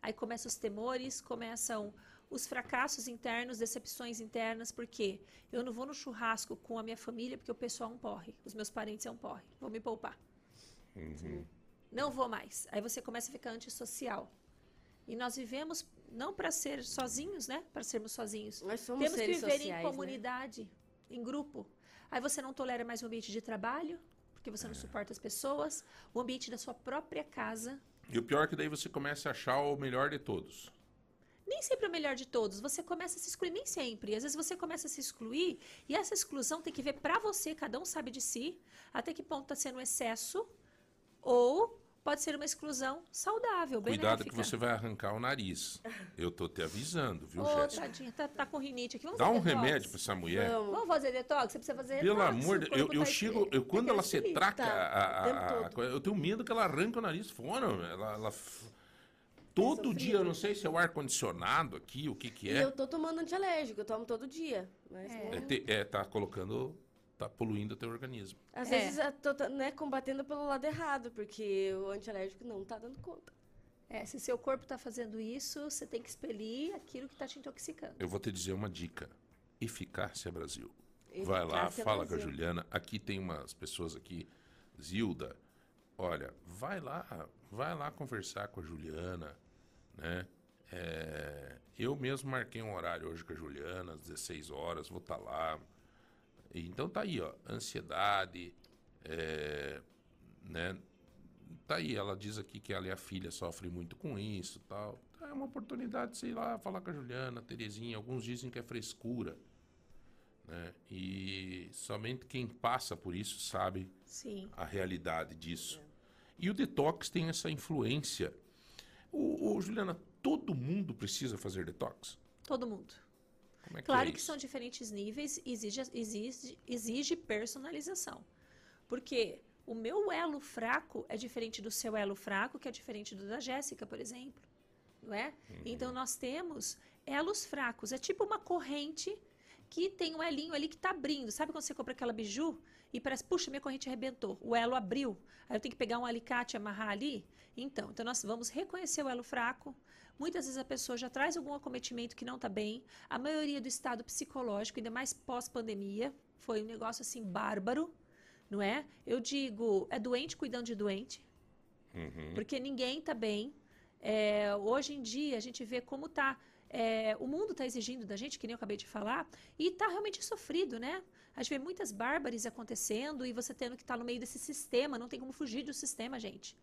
Aí começam os temores, começam os fracassos internos, decepções internas, porque eu não vou no churrasco com a minha família porque o pessoal é um porre, os meus parentes é um porre, vou me poupar. Não vou mais. Aí você começa a ficar antissocial. E nós vivemos não para ser sozinhos, né? Para sermos sozinhos. Nós somos Temos que seres viver sociais, em né? comunidade, em grupo. Aí você não tolera mais o ambiente de trabalho, porque você não suporta as pessoas, o ambiente da sua própria casa. E o pior é que daí você começa a achar o melhor de todos. Nem sempre é o melhor de todos. Você começa a se excluir, nem sempre. Às vezes você começa a se excluir e essa exclusão tem que ver pra você, cada um sabe de si, até que ponto está sendo excesso ou pode ser uma exclusão saudável, Cuidado que benéfica. você vai arrancar o nariz. Eu tô te avisando, viu, Ô, Jéssica? tadinha, tá, tá com rinite aqui. Vamos Dá fazer um detox? remédio pra essa mulher. Vamos fazer detox? Você precisa fazer Pelo detox. amor o de Deus, eu, eu tá chego, eu, quando ela se traca, Tá, a- a- eu tenho medo que ela arranque o nariz fora. Ela, ela f- todo dia, eu não sei se é o ar-condicionado aqui, o que que E é. eu tô tomando antialérgico, eu tomo todo dia. Mas não- É, te- é, tá colocando, tá poluindo o teu organismo. Às É. vezes eu tô tá, né, combatendo pelo lado errado, porque o antialérgico não tá dando conta. É, se seu corpo tá fazendo isso, você tem que expelir aquilo que tá te intoxicando. Eu vou te dizer uma dica. Eficácia Brasil. Vai lá, Eficácia fala com a Brasil. Juliana. Aqui tem umas pessoas aqui. Zilda, olha, vai lá, vai lá conversar com a Juliana, né? É, eu mesmo marquei um horário hoje com a Juliana, às 16 horas, vou estar lá. Então tá aí, ó, ansiedade, é, né? Tá aí, ela diz aqui que ela e a filha sofrem muito com isso tal. É uma oportunidade, sei lá, falar com a Juliana, a Terezinha. Alguns dizem que é frescura. Né? E somente quem passa por isso sabe Sim. a realidade disso. E o detox tem essa influência. O, o, Juliana, todo mundo precisa fazer detox? Todo mundo. É que Claro é que são diferentes níveis, exige, exige, exige personalização. Porque o meu elo fraco é diferente do seu elo fraco, que é diferente do da Jéssica, por exemplo. Não é? Então nós temos elos fracos. É tipo uma corrente que tem um elinho ali que está abrindo. Sabe quando você compra aquela biju e parece, puxa, minha corrente arrebentou, o elo abriu. Aí eu tenho que pegar um alicate e amarrar ali? Então, então nós vamos reconhecer o elo fraco. Muitas vezes a pessoa já traz algum acometimento que não está bem. A maioria do estado psicológico, ainda mais pós-pandemia, foi um negócio assim bárbaro, não é? Eu digo, é doente cuidando de doente, Uhum. porque ninguém está bem. É, hoje em dia a gente vê como tá. é, o mundo está exigindo da gente, que nem eu acabei de falar, e está realmente sofrido, né? A gente vê muitas bárbares acontecendo e você tendo que estar no meio desse sistema. Não tem como fugir do sistema, gente.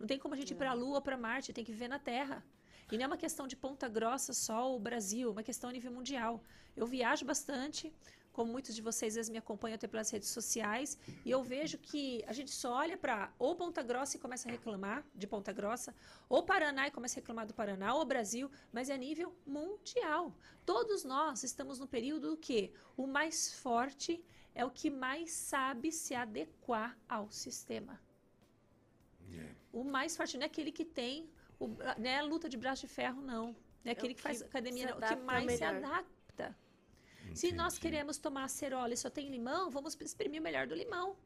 Não tem como a gente ir para a Lua ou para Marte, tem que viver na Terra. E não é uma questão de Ponta Grossa só o Brasil, é uma questão a nível mundial. Eu viajo bastante, como muitos de vocês às vezes me acompanham até pelas redes sociais, e eu vejo que a gente só olha para ou Ponta Grossa e começa a reclamar de Ponta Grossa, ou Paraná e começa a reclamar do Paraná, ou Brasil, mas é a nível mundial. Todos nós estamos no período que o mais forte é o que mais sabe se adequar ao sistema. É. O mais forte não é aquele que tem o, é a luta de braço de ferro, não. Não é aquele que, que faz academia, não. O que adapta mais se melhor. Adapta. Se nós queremos tomar acerola e só tem limão, vamos exprimir o melhor do limão.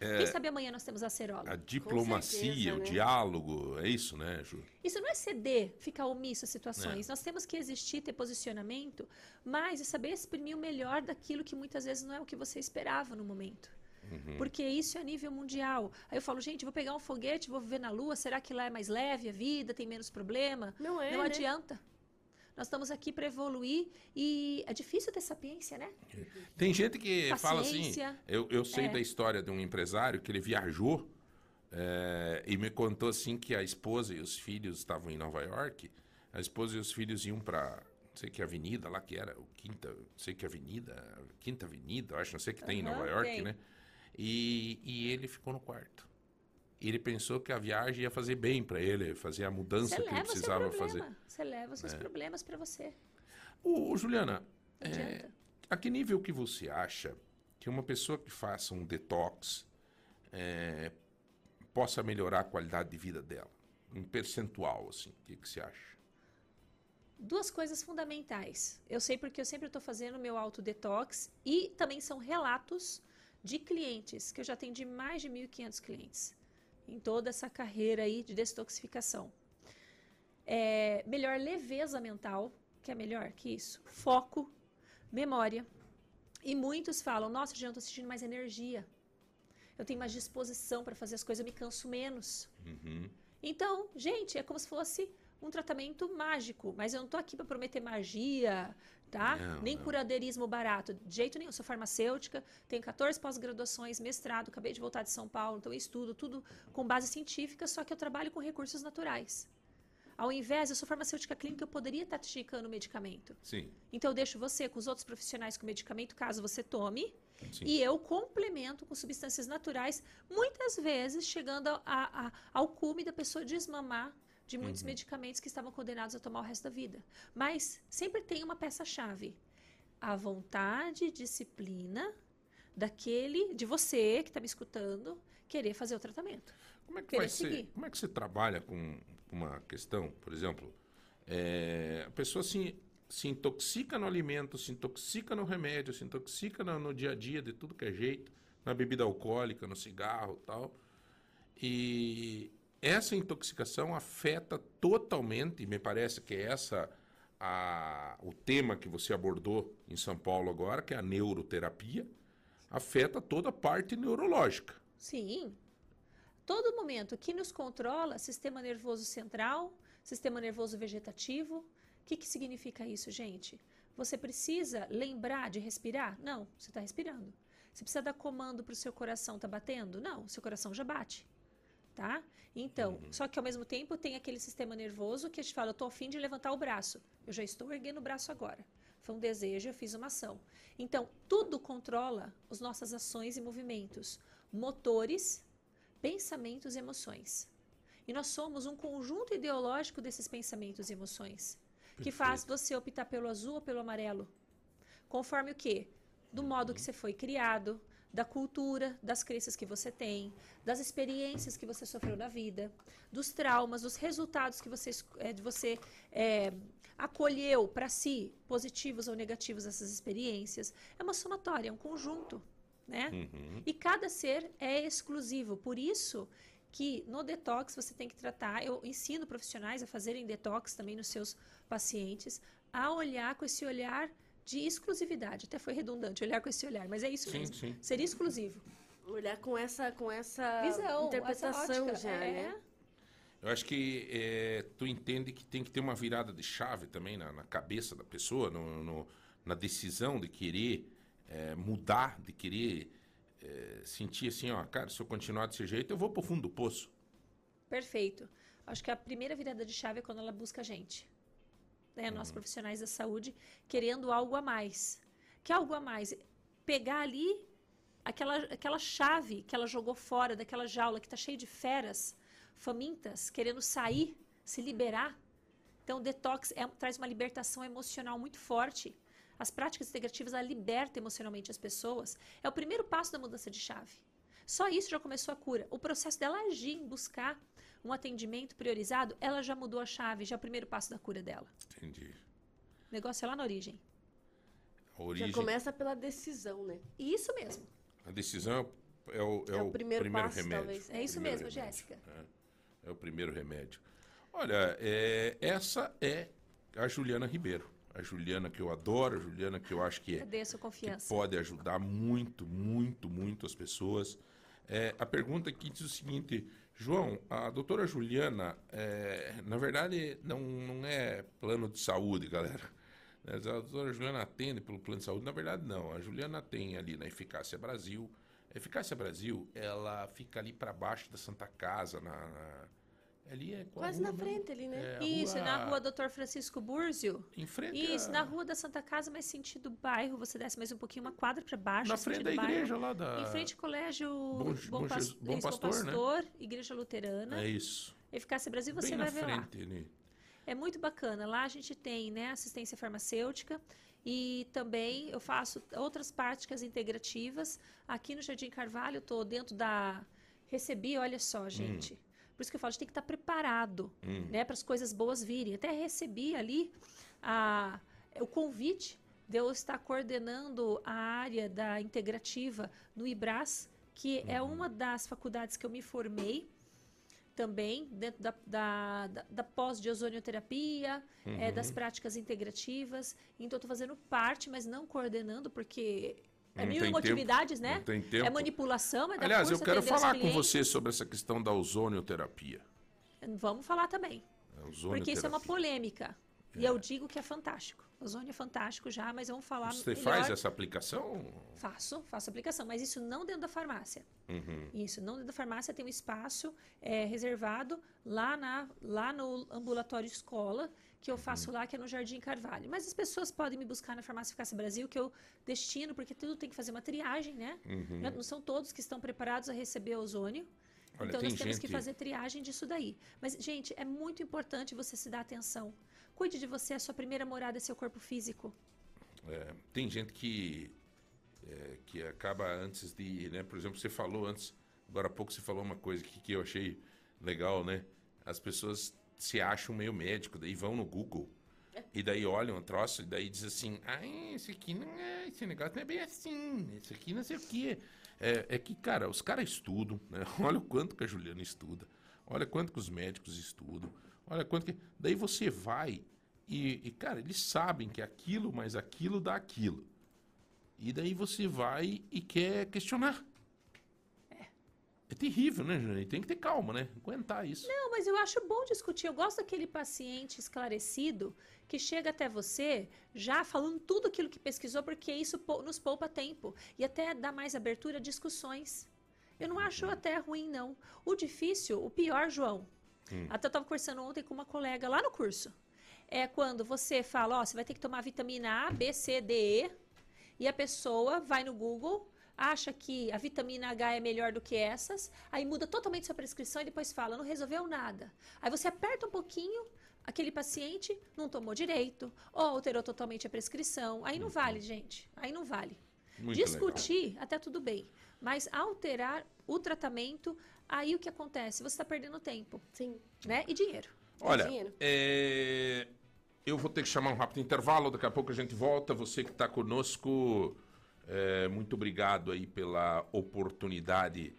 É, Quem sabe amanhã nós temos acerola? a diplomacia, certeza, o né? diálogo, é isso, né, Ju? Isso não é ceder, ficar omisso às situações. É. Nós temos que existir, ter posicionamento, mas é saber exprimir o melhor daquilo que muitas vezes não é o que você esperava no momento. Uhum. Porque isso é a nível mundial. Aí eu falo, gente, vou pegar um foguete, vou viver na Lua, será que lá é mais leve a vida, tem menos problema? Não é, Não né? adianta. Nós estamos aqui para evoluir e é difícil ter sapiência, né? Tem gente que fala assim. Paciência. Eu, eu sei É. da história de um empresário que ele viajou é, e me contou assim que a esposa e os filhos estavam em Nova York. A esposa e os filhos iam para não sei que avenida lá que era, o quinta, não sei que avenida, quinta avenida, acho, não sei que tem em Aham, Nova York, tem. né? E, e ele ficou no quarto. E ele pensou que a viagem ia fazer bem para ele, fazer a mudança Você que ele precisava fazer. Você leva os seus É. problemas para você. Ô, ô, Juliana, é, a que nível que você acha que uma pessoa que faça um detox é, possa melhorar a qualidade de vida dela? Um percentual, assim, o que, que você acha? Duas coisas fundamentais. Eu sei porque eu sempre estou fazendo meu auto-detox e também são relatos de clientes, que eu já atendi mais de 1.500 clientes em toda essa carreira aí de detoxificação. É, melhor leveza mental, que é melhor que isso. Foco, memória. E muitos falam, nossa, já estou sentindo mais energia. Eu tenho mais disposição para fazer as coisas, eu me canso menos. Uhum. Então, gente, é como se fosse um tratamento mágico, mas eu não tô aqui para prometer magia, tá? Não, Nem não. curadeirismo barato, de jeito nenhum. Eu sou farmacêutica, tenho 14 pós-graduações, mestrado, acabei de voltar de São Paulo, então eu estudo tudo com base científica, só que eu trabalho com recursos naturais. Ao invés, eu sou farmacêutica clínica, eu poderia estar te indicando o medicamento. Sim. Então, eu deixo você com os outros profissionais com medicamento, caso você tome. Sim. E eu complemento com substâncias naturais, muitas vezes chegando a- a- ao cume da pessoa desmamar de muitos Uhum. medicamentos que estavam condenados a tomar o resto da vida. Mas sempre tem uma peça-chave: a vontade e disciplina daquele, de você que está me escutando, querer fazer o tratamento. Como é que vai ser? seguir. Como é que você trabalha com uma questão, por exemplo, é, a pessoa se, se intoxica no alimento, se intoxica no remédio, se intoxica no, no dia a dia de tudo que é jeito, na bebida alcoólica, no cigarro, tal. E essa intoxicação afeta totalmente, e me parece que é essa a, o tema que você abordou em São Paulo agora, que é a neuroterapia, afeta toda a parte neurológica. Sim. Todo momento, que nos controla, sistema nervoso central, sistema nervoso vegetativo. O que, que significa isso, gente? Você precisa lembrar de respirar? Não, você está respirando. Você precisa dar comando para o seu coração, tá batendo? Não, seu coração já bate. Tá? Então, só que ao mesmo tempo tem aquele sistema nervoso que a gente fala, eu estou afim de levantar o braço. Eu já estou erguendo o braço agora. Foi um desejo, eu fiz uma ação. Então, tudo controla as nossas ações e movimentos, motores, pensamentos e emoções. E nós somos um conjunto ideológico desses pensamentos e emoções, que faz você optar pelo azul ou pelo amarelo. Conforme o quê? Do modo que você foi criado, da cultura, das crenças que você tem, das experiências que você sofreu na vida, dos traumas, dos resultados que você, de você eh, acolheu para si, positivos ou negativos, essas experiências. É uma somatória, é um conjunto, né? E cada ser é exclusivo. Por isso que no detox você tem que tratar, eu ensino profissionais a fazerem detox também nos seus pacientes, a olhar com esse olhar de exclusividade. Até foi redundante olhar com esse olhar, mas é isso Sim, mesmo. sim. Ser exclusivo. Olhar com essa, com essa Visão, interpretação essa ótica, já, é. né? Eu acho que é, tu entende que tem que ter uma virada de chave também na, na cabeça da pessoa, no, no- na decisão de querer é, mudar, de querer é, sentir assim, ó, cara, se eu continuar desse jeito, eu vou pro fundo do poço. Perfeito. Acho que a primeira virada de chave é quando ela busca a gente. Né? Uhum. Nós profissionais da saúde querendo algo a mais. Que algo a mais? Pegar ali aquela, aquela chave que ela jogou fora daquela jaula que está cheia de feras famintas, querendo sair, se liberar. Então, o detox é- traz uma libertação emocional muito forte. As práticas integrativas ela liberta emocionalmente as pessoas. É o primeiro passo da mudança de chave. Só isso já começou a cura. O processo dela agir buscar um atendimento priorizado, ela já mudou a chave, já é o primeiro passo da cura dela. Entendi. O negócio é lá na origem. A origem, Já começa pela decisão, né? E isso mesmo. a decisão é o, é É o, o primeiro passo, remédio. talvez. É isso Primeiro mesmo, remédio. Jéssica. É, é o primeiro remédio. Olha, é, essa é a Juliana Ribeiro. A Juliana que eu adoro, a Juliana que eu acho que é, Cadê a sua que confiança? pode ajudar muito, muito, muito as pessoas. É, a pergunta aqui diz o seguinte, João, a doutora Juliana, é, na verdade, não, não é plano de saúde, galera. Né, A doutora Juliana atende pelo plano de saúde, na verdade, não. A Juliana tem ali na Eficácia Brasil. A Eficácia Brasil, ela fica ali para baixo da Santa Casa, na... na- ali é Quase rua na frente ali, né? É, Isso, na rua Dr. Francisco Búrzio. Em frente Isso, a- na rua da Santa Casa, mas sentido bairro. Você desce mais um pouquinho, uma quadra para baixo. Na frente sentido da bairro. igreja lá da... Em frente ao colégio Bom- Bom, Bom Pas- Bom Pastor, né? Pastor, Igreja Luterana. É isso. Eficácia Brasil, você Bem vai na ver lá. frente, né? É muito bacana. Lá a gente tem né, assistência farmacêutica e também eu faço outras práticas integrativas. Aqui no Jardim Carvalho, eu estou dentro da. Recebi, olha só, gente. Por isso que eu falo, a gente tem que estar preparado Hum. né, para as coisas boas virem. Até recebi ali a, o convite de eu estar coordenando a área da integrativa no IBRAS, que é Uhum. uma das faculdades que eu me formei também dentro da, da, da, da pós de ozonioterapia, é, Uhum. das práticas integrativas. Então, estou fazendo parte, mas não coordenando, porque é mil tem emotividades, né? não tem tempo. É manipulação, é dar Aliás, eu quero falar com você sobre essa questão da ozonioterapia. Vamos falar também. Porque isso é uma polêmica. E eu digo que é fantástico. Ozônio é fantástico já, mas vamos falar Você melhor. faz essa aplicação? Faço, faço aplicação, mas isso não dentro da farmácia. Uhum. Isso, não dentro da farmácia tem um espaço é, reservado lá, na, lá no ambulatório escola, que eu faço lá, que é no Jardim Carvalho. Mas as pessoas podem me buscar na Farmácia Eficácia Brasil, que eu destino, porque tudo tem que fazer uma triagem, né? Uhum. Não- são todos que estão preparados a receber ozônio. Olha, então nós temos que gente- fazer triagem disso daí. Mas, gente, é muito importante você se dar atenção. Cuide de você, a sua primeira morada é seu corpo físico. É, tem gente que é, que acaba antes de né? Por exemplo, você falou antes, agora há pouco você falou uma coisa que, que eu achei legal, né? As pessoas se acham meio médico, daí vão no Google e daí olham um troço e daí diz assim, ah, esse aqui não é, esse negócio não é bem assim, esse aqui não sei o quê. É, é que, cara, os caras estudam, né? Olha o quanto que a Juliana estuda, olha quanto que os médicos estudam, olha quanto que... Daí você vai e, e, cara, eles sabem que aquilo mais aquilo dá aquilo. E daí você vai e quer questionar. É terrível, né, Jane? Tem que ter calma, né? Aguentar isso. Não, mas eu acho bom discutir. Eu gosto daquele paciente esclarecido que chega até você já falando tudo aquilo que pesquisou, porque isso nos poupa tempo e até dá mais abertura a discussões. Eu não acho até ruim, não. O difícil, o pior, João, Hum. até eu estava conversando ontem com uma colega lá no curso, é quando você fala, ó, você vai ter que tomar vitamina A, B, C, D, E, e a pessoa vai no Google, acha que a vitamina H é melhor do que essas, aí muda totalmente sua prescrição e depois fala, não resolveu nada. Aí você aperta um pouquinho, aquele paciente não tomou direito, ou alterou totalmente a prescrição. Aí não vale, gente. Aí não vale. Muito Discutir, até tudo bem. Mas alterar o tratamento, aí o que acontece? Você está perdendo tempo. Sim. Né? E dinheiro. Olha, dinheiro. é, eu vou ter que chamar um rápido intervalo, daqui a pouco a gente volta. Você que está conosco, é, muito obrigado aí pela oportunidade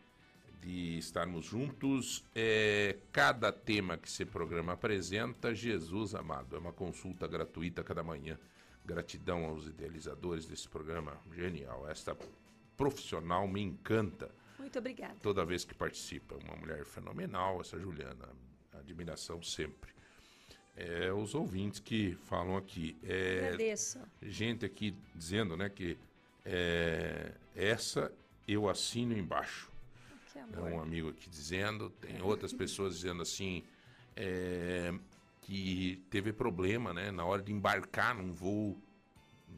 de estarmos juntos. É, cada tema que esse programa apresenta, Jesus amado, é uma consulta gratuita cada manhã. Gratidão aos idealizadores desse programa, genial. Esta profissional me encanta Muito obrigada. toda vez que participa. Uma mulher fenomenal, essa Juliana. Admiração sempre. É, os ouvintes que falam aqui. É, Agradeço. Gente aqui dizendo né, que é, essa eu assino embaixo. Que É amor. um amigo aqui dizendo, tem outras pessoas dizendo assim, é, que teve problema, né, na hora de embarcar num voo,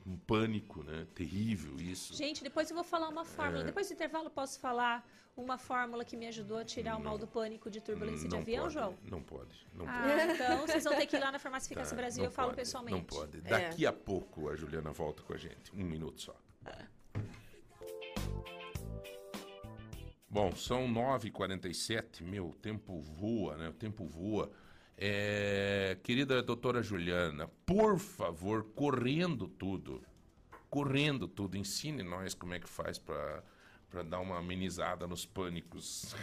um pânico, né, terrível isso. Gente, depois eu vou falar uma fórmula. É. Depois do intervalo, posso falar uma fórmula que me ajudou a tirar o mal do pânico de turbulência de Não avião, pode, João? Não pode, não Ah, pode. então vocês vão ter que ir lá na Farmácia Eficácia Tá, Brasil, não eu falo pode, pessoalmente. Não pode. É. Daqui a pouco a Juliana volta com a gente. Um minuto só. Bom, são 9h47, meu, o tempo voa, né? O tempo voa. É, querida doutora Juliana, por favor, correndo tudo, correndo tudo, ensine nós como é que faz para dar uma amenizada nos pânicos.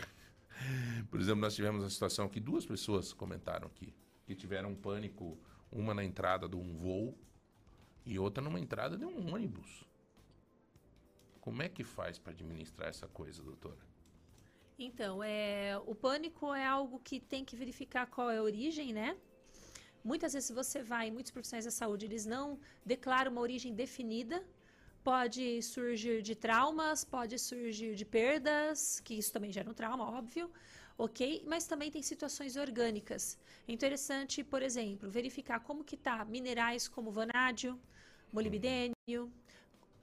Por exemplo, nós tivemos a situação que duas pessoas comentaram aqui, que tiveram um pânico, uma na entrada de um voo e outra numa entrada de um ônibus. Como é que faz para administrar essa coisa, doutora? Então, é, o pânico é algo que tem que verificar qual é a origem, né? Muitas vezes você vai, muitos profissionais da saúde, eles não declaram uma origem definida. Pode surgir de traumas, pode surgir de perdas, que isso também gera um trauma, óbvio, ok? Mas também tem situações orgânicas. É interessante, por exemplo, verificar como que tá minerais como vanádio, molibdênio,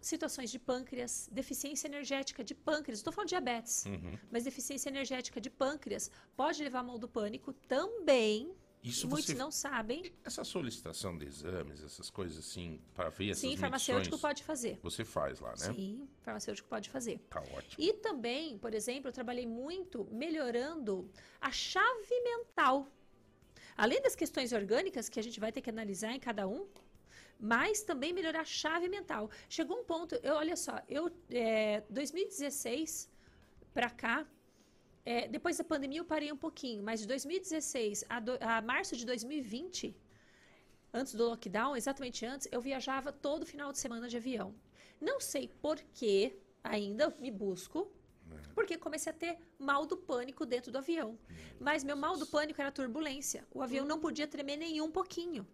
situações de pâncreas, deficiência energética de pâncreas, estou falando de diabetes, Uhum. mas deficiência energética de pâncreas pode levar a mal do pânico também. Isso Muitos você- não sabem. Essa solicitação de exames, essas coisas assim, para ver essas Sim, farmacêutico pode fazer. Você faz lá, né? Sim, farmacêutico pode fazer. Tá ótimo. E também, por exemplo, eu trabalhei muito melhorando a chave mental. Além das questões orgânicas que a gente vai ter que analisar em cada um, mas também melhorar a chave mental. Chegou um ponto, eu, olha só, eu, é, 2016 para cá, é, depois da pandemia eu parei um pouquinho, mas de 2016 a, do- a março de 2020, antes do lockdown, exatamente antes, eu viajava todo final de semana de avião. Não sei por que ainda me busco, porque comecei a ter mal do pânico dentro do avião. Mas meu mal do pânico era turbulência. O avião não podia tremer nem um pouquinho.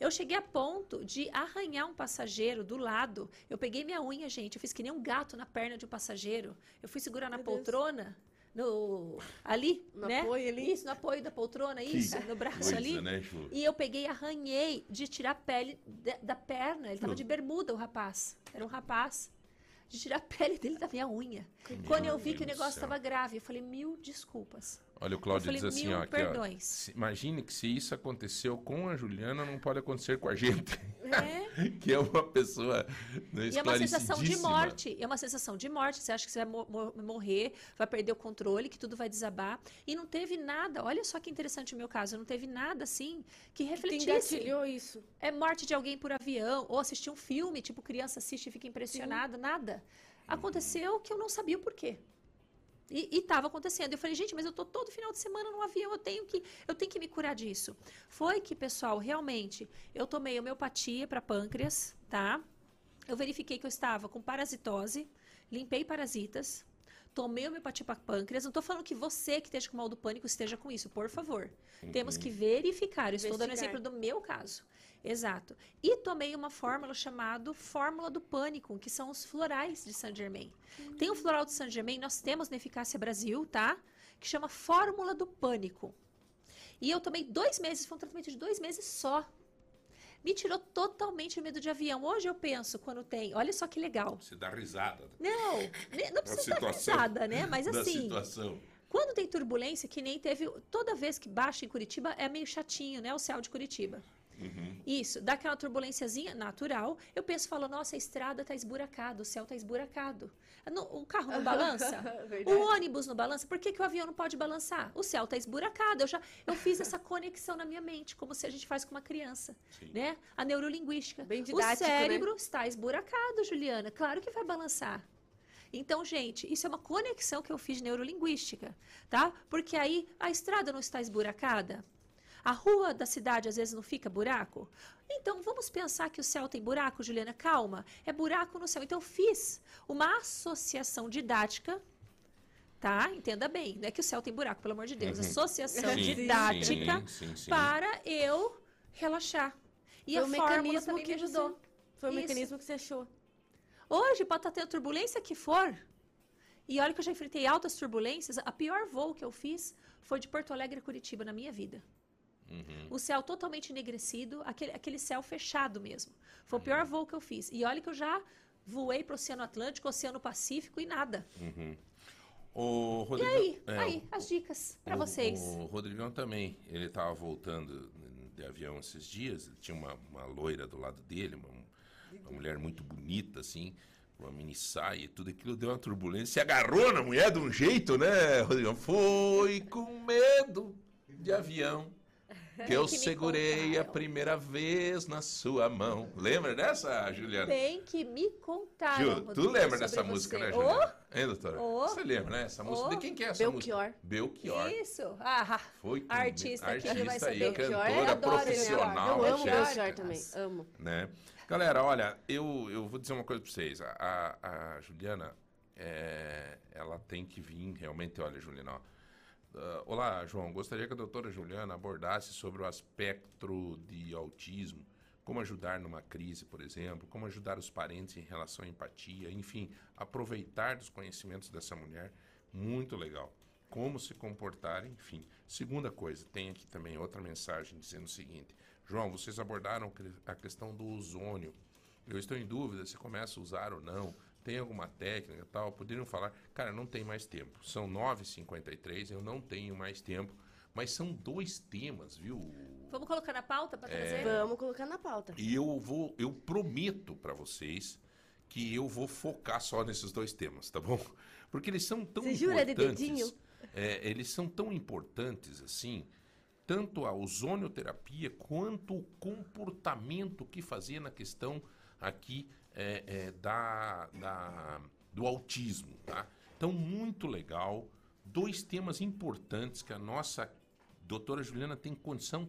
Eu cheguei a ponto de arranhar um passageiro do lado. Eu peguei minha unha, gente. Eu fiz que nem um gato na perna de um passageiro. Eu fui segurar na Meu Deus. poltrona. No, ali, No né? apoio ali? Isso, no apoio da poltrona, isso, no braço Coisa, ali. né, Ju? E eu peguei e arranhei de tirar a pele da, da perna. Ele tava Ju. de bermuda, o rapaz. Era um rapaz. De tirar a pele dele da minha unha. Quando eu vi que o Deus negócio estava grave, eu falei, mil desculpas. Olha, o Cláudio diz assim, ó, aqui, ó, se- imagine que se isso aconteceu com a Juliana, não pode acontecer com a gente. É. que é uma pessoa né, E é uma sensação de morte. É uma sensação de morte. Você acha que você vai mo- mo- morrer, vai perder o controle, que tudo vai desabar. E não teve nada. Olha só que interessante o meu caso. Não teve nada assim que Que refletisse. engatilhou isso. É morte de alguém por avião, ou assistir um filme, tipo criança assiste e fica impressionada, nada. Aconteceu que eu não sabia o porquê. E estava acontecendo. Eu falei, gente, mas eu tô todo final de semana no avião, eu tenho que, eu tenho que me curar disso. Foi que, pessoal, realmente, eu tomei homeopatia para pâncreas, tá? Eu verifiquei que eu estava com parasitose, limpei parasitas, tomei homeopatia para pâncreas. Não estou falando que você que esteja com mal do pânico esteja com isso, por favor. Temos que verificar. Eu estou dando exemplo do meu caso. Exato. E tomei uma fórmula chamada Fórmula do Pânico, que são os florais de Saint Germain. Tem o floral de Saint Germain, nós temos na Eficácia Brasil, tá? Que chama Fórmula do Pânico. E eu tomei dois meses, foi um tratamento de dois meses só. Me tirou totalmente o medo de avião. Hoje eu penso, quando tem. Olha só que legal. Você dá risada Não, ne- não precisa dar risada, né? Mas assim, situação. quando tem turbulência, que nem teve. Toda vez que baixa em Curitiba é meio chatinho, né? O céu de Curitiba. Uhum. Isso, dá aquela turbulênciazinha natural. Eu penso, falo, nossa, a estrada tá esburacada, o céu tá esburacado. No- o carro não balança? Verdade. o ônibus não balança? Por que, que o avião não pode balançar? O céu tá esburacado. Eu já eu fiz essa conexão na minha mente, como se a gente faz com uma criança, Sim. né? A neurolinguística. Bem o didático, né? cérebro está esburacado, Juliana. Claro que vai balançar. Então, gente, isso é uma conexão que eu fiz de neurolinguística, tá? Porque aí a estrada não está esburacada. A rua da cidade às vezes não fica buraco? Então vamos pensar que o céu tem buraco, Juliana? Calma, é buraco no céu. Então eu fiz uma associação didática, tá? Entenda bem, não é que o céu tem buraco, pelo amor de Deus. Uhum. Associação Sim, didática sim, sim, sim. para eu relaxar. E Foi a o fórmula mecanismo que me ajudou. você- Foi o Isso. mecanismo que você achou. Hoje pode estar tendo turbulência que for. E olha que eu já enfrentei altas turbulências. A pior voo que eu fiz foi de Porto Alegre a Curitiba na minha vida. Uhum. O céu totalmente enegrecido, aquele, aquele céu fechado mesmo. Foi o pior voo que eu fiz. E olha que eu já voei para o Oceano Atlântico, Oceano Pacífico e nada. Uhum. O E Rodrigo, aí? é, aí, as dicas para o- vocês. O Rodrigão também, ele estava voltando de avião esses dias, tinha uma, uma loira do lado dele, uma, uma mulher muito bonita, assim, uma mini saia e tudo aquilo, deu uma turbulência, se agarrou na mulher de um jeito, né, Rodrigão? Foi com medo de avião. Que eu Que segurei a contaram. primeira vez na sua mão. Lembra dessa, Juliana? Tem que me contar. Ju, tu lembra dessa música, né, Juliana? Hein, doutora? Ô. Você lembra, né? Essa música. Ô. De quem que é essa Belchior. música? Belchior. Isso. Ah, Foi com- artista, quem vai artista aí, saber? Belchior, cantora eu adoro esse profissional. Eu amo Belchior também, amo. Né? Galera, olha, eu, eu vou dizer uma coisa pra vocês. A, a- a Juliana, é, ela tem que vir realmente, olha, Juliana, ó. Ah, olá, João. Gostaria que a doutora Juliana abordasse sobre o aspecto de autismo, como ajudar numa crise, por exemplo, como ajudar os parentes em relação à empatia, enfim, aproveitar dos conhecimentos dessa mulher, muito legal. Como se comportar, enfim. Segunda coisa, tem aqui também outra mensagem dizendo o seguinte: João, vocês abordaram a questão do ozônio. Eu estou em dúvida se começa a usar ou não. Tem alguma técnica e tal? Poderiam falar. Cara, não tem mais tempo. São 9h53, eu não tenho mais tempo. Mas são dois temas, viu? Vamos colocar na pauta para trazer? Vamos colocar na pauta. E eu vou, eu prometo para vocês que eu vou focar só nesses dois temas, tá bom? Porque eles são tão Você jura de importantes. dedinho? é, eles são tão importantes assim, tanto a ozonioterapia quanto o comportamento que fazia na questão aqui é, é, da, da- do autismo, tá? Então, muito legal. Dois temas importantes que a nossa doutora Juliana tem condição,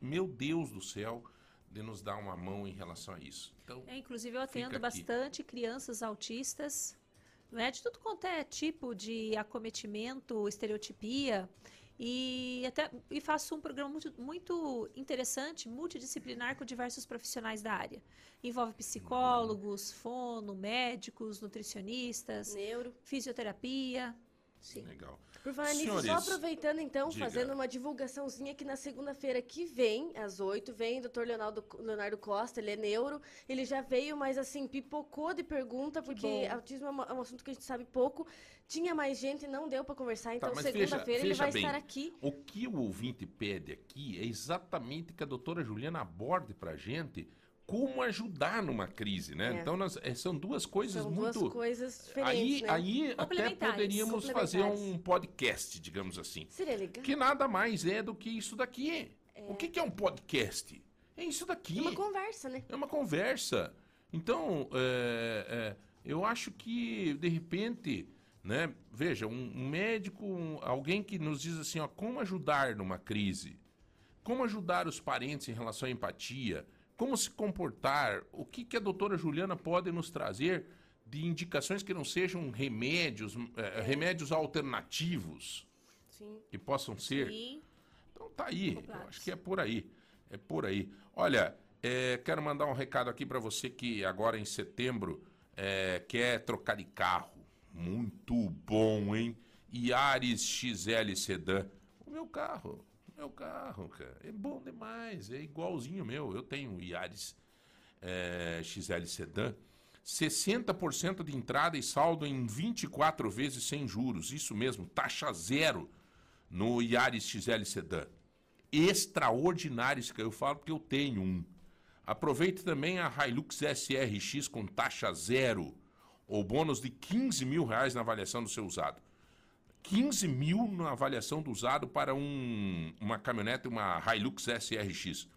meu Deus do céu, de nos dar uma mão em relação a isso. Então, É, inclusive, eu atendo bastante crianças autistas, não é? De tudo quanto é tipo de acometimento, estereotipia. E, até, e faço um programa muito, muito interessante, multidisciplinar, com diversos profissionais da área. Envolve psicólogos, fono, médicos, nutricionistas, Neuro. fisioterapia. Sim. Legal. Por falar nisso, só aproveitando então, diga. fazendo uma divulgaçãozinha que na segunda-feira que vem, às 8, vem o Dr. Leonardo, Leonardo Costa, ele é neuro, ele já veio, mas assim, pipocou de pergunta, porque autismo é, uma- é um assunto que a gente sabe pouco. Tinha mais gente, não deu pra conversar, então Tá, mas veja- segunda-feira ele vai bem, estar aqui. O que o ouvinte pede aqui é exatamente que a doutora Juliana aborde pra gente como ajudar numa crise, né? É. Então, nós- eh, são duas coisas São muito... duas coisas Aí, diferentes, né? aí até poderíamos fazer um podcast, digamos assim. Seria legal. Que nada mais é do que isso daqui. O que, que é um podcast? É isso daqui. É uma conversa, né? É uma conversa. Então, é, é, eu acho que, de repente, né? Veja, um, um médico, um- alguém que nos diz assim, ó, como ajudar numa crise, como ajudar os parentes em relação à empatia, como se comportar, o que, que a doutora Juliana pode nos trazer de indicações que não sejam remédios, é, remédios alternativos Sim. que possam ser. Sim. Então tá aí, eu acho que é por aí. É por aí. Olha, é, quero mandar um recado aqui para você que agora em setembro é, quer trocar de carro. Muito bom, hein? Yaris XL Sedan. O meu carro, meu carro, cara. É bom demais, é igualzinho meu. Eu tenho o Yaris é, XL Sedan. 60% de entrada e saldo em 24 vezes sem juros. Isso mesmo, taxa zero no Yaris XL Sedan. Extraordinário isso que eu falo porque eu tenho um. Aproveite também a Hilux SRX com taxa zero. Ou bônus de 15 mil reais na avaliação do seu usado. 15 mil na avaliação do usado para um, uma caminhonete, uma Hilux SRX.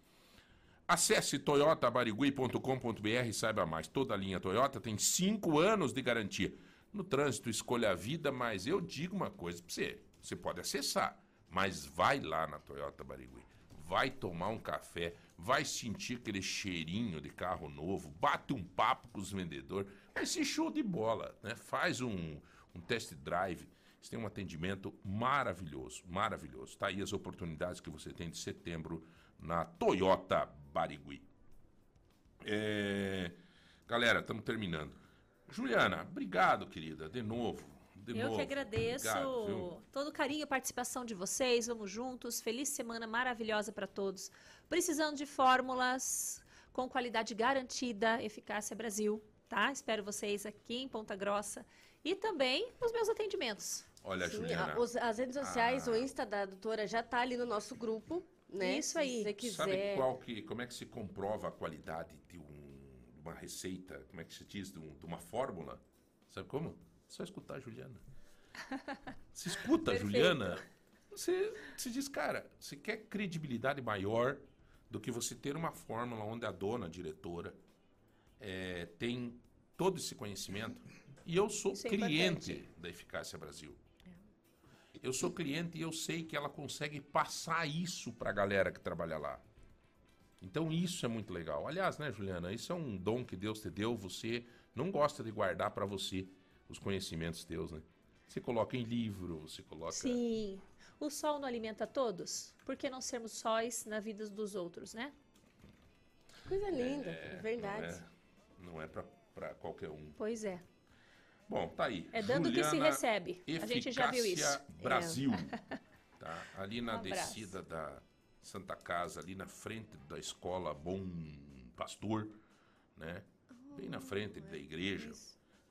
Acesse toyotabarigui.com.br e saiba mais. Toda a linha Toyota tem 5 anos de garantia. No trânsito, escolha a vida, mas eu digo uma coisa para você. Você pode acessar, mas vai lá na Toyota Barigui. Vai tomar um café, vai sentir aquele cheirinho de carro novo, bate um papo com os vendedores. Ser show de bola, né? Faz um, um test drive. Você tem um atendimento maravilhoso, maravilhoso. Tá aí as oportunidades que você tem de setembro na Toyota Barigui. É, Galera, estamos terminando. Juliana, obrigado, querida, de novo. De Eu novo. que agradeço Obrigado, todo o carinho e participação de vocês. Vamos juntos. Feliz semana maravilhosa para todos. Precisando de fórmulas com qualidade garantida, Eficácia Brasil, tá? Espero vocês aqui em Ponta Grossa e também os meus atendimentos. Olha, Sim, Juliana. a- os- as redes sociais, Ah. o Insta da doutora já tá ali no nosso grupo, né? Isso Se aí. você Sabe quiser. qual que, como é que se comprova a qualidade de um- uma receita, como é que se diz, de, um- de uma fórmula? Sabe como? Só escutar a Juliana. Você escuta a. Juliana, você, você diz, cara, você quer credibilidade maior do que você ter uma fórmula onde a dona, a diretora, eh, tem todo esse conhecimento. E eu sou Isso é cliente importante. da Eficácia Brasil. Eu sou cliente e eu sei que ela consegue passar isso para a galera que trabalha lá. Então isso é muito legal. Aliás, né, Juliana, isso é um dom que Deus te deu. Você não gosta de guardar para você os conhecimentos teus, né? Você coloca em livro, você coloca. Sim. O sol não alimenta todos? Por que não sermos sóis na vida dos outros, né? Coisa linda, é, verdade. Não é, não é para qualquer um. Pois é. Bom, tá aí. É dando que se Juliana recebe. A gente já viu isso. Eficácia É. Brasil. Tá? Ali na Um descida da Santa Casa, ali na frente da escola Bom Pastor, né? Bem na frente da igreja.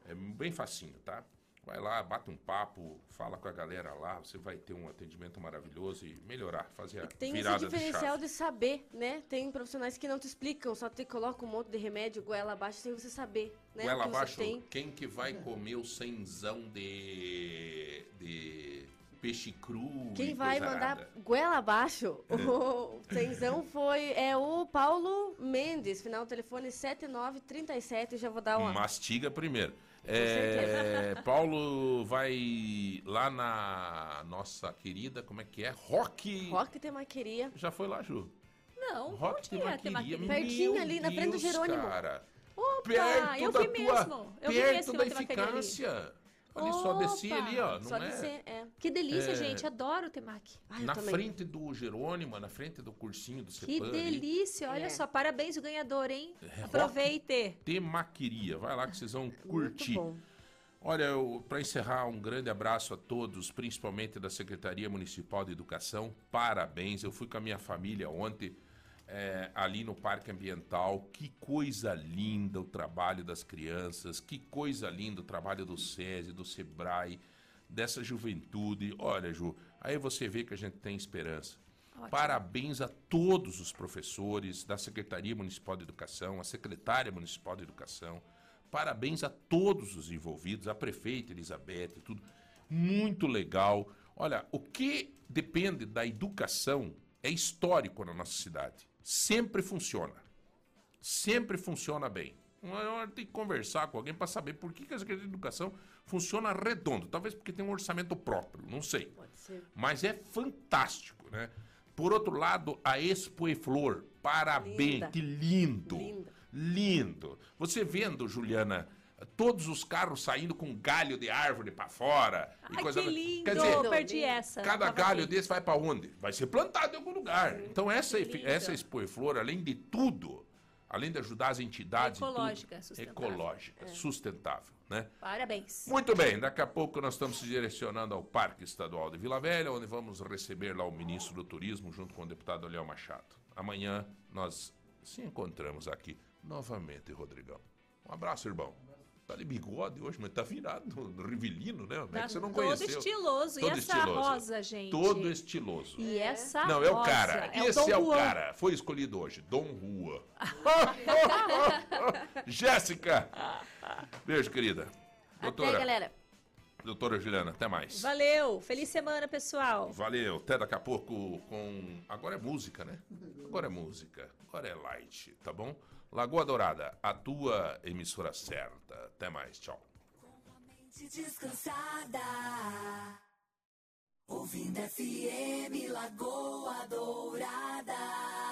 É bem facinho, tá? Vai lá, bate um papo, fala com a galera lá, você vai ter um atendimento maravilhoso e melhorar, fazer a Tem esse virada de diferencial chave. de saber, né? Tem profissionais que não te explicam, só te colocam um monte de remédio, goela abaixo, sem você saber, né? Goela que abaixo, tem. quem que vai comer o cenzão de, de peixe cru Quem e vai coisa mandar arada? goela abaixo, o tenzão foi, é o Paulo Mendes, final do telefone 7937, já vou dar uma... Mastiga primeiro. É, Paulo vai lá na nossa querida, como é que é? Rock. Rock Temaqueria. Já foi lá, Ju? Não, Rock é Temaqueria. temaqueria? Pertinho ali, na frente do Jerônimo. Cara. Opa, Perto eu da vi tua, mesmo. Eu vi perto mesmo da temaqueria ali. Ali só descia ali, ó. Não Só é? dizer, é. Que delícia, É. gente. Adoro o temaki. Ah, eu na frente do Jerônimo, na frente do cursinho do Que Cepan ali. delícia. Olha É. só, parabéns o ganhador, hein? É, Aproveite. Temaqueria. Vai lá que vocês vão Muito curtir. bom. Olha, para encerrar, um grande abraço a todos, principalmente da Secretaria Municipal de Educação. Parabéns. Eu fui com a minha família ontem é, ali no Parque Ambiental. Que coisa linda o trabalho das crianças. Que coisa linda o trabalho do SESI, do SEBRAE, dessa juventude. Olha, Ju, aí você vê que a gente tem esperança. Ótimo. Parabéns a todos os professores da Secretaria Municipal de Educação, a secretária Municipal de Educação. Parabéns a todos os envolvidos, a prefeita Elizabeth, tudo. Muito legal. Olha, o que depende da educação é histórico na nossa cidade. Sempre funciona. Sempre funciona bem. Uma- Tem que conversar com alguém para saber por que, que a Secretaria de Educação funciona redondo. Talvez porque tem um orçamento próprio, não sei. Pode ser. Mas é fantástico, né? Por outro lado, a Expo e Flor, parabéns, Linda. que lindo, Linda. lindo. Você vendo, Juliana, todos os carros saindo com galho de árvore para fora. e Ai, coisa- que lindo. Quer dizer, Perdi essa. cada galho aqui. desse vai para onde? Vai ser plantado em algum lugar. Então essa, essa Expo e Flor, além de tudo, além de ajudar as entidades, e tudo, Ecológica, sustentável. ecológica, sustentável, né? Parabéns. Muito bem, daqui a pouco nós estamos se direcionando ao Parque Estadual de Vila Velha, onde vamos receber lá o ministro do Turismo junto com o deputado Léo Machado. Amanhã nós se encontramos aqui novamente, Rodrigão. Um abraço, irmão. Tá de bigode hoje, mas tá virado no, no Rivelino, né? Como é Tá que você não todo conheceu? estiloso. e Todo essa estiloso. rosa, gente? Todo estiloso. E essa Não, é o rosa? cara. É o Esse Dom é o Juan. cara. Foi escolhido hoje. Dom Rua. Jéssica! Beijo, querida. Doutora, Até, galera. doutora Juliana, até mais. Valeu. Feliz semana, pessoal. Valeu, até daqui a pouco com. Agora é música, né? Agora é música. Agora é light, tá bom? Lagoa Dourada, a tua emissora certa. Até mais, tchau. descansada. Ouvindo FM Lagoa Dourada.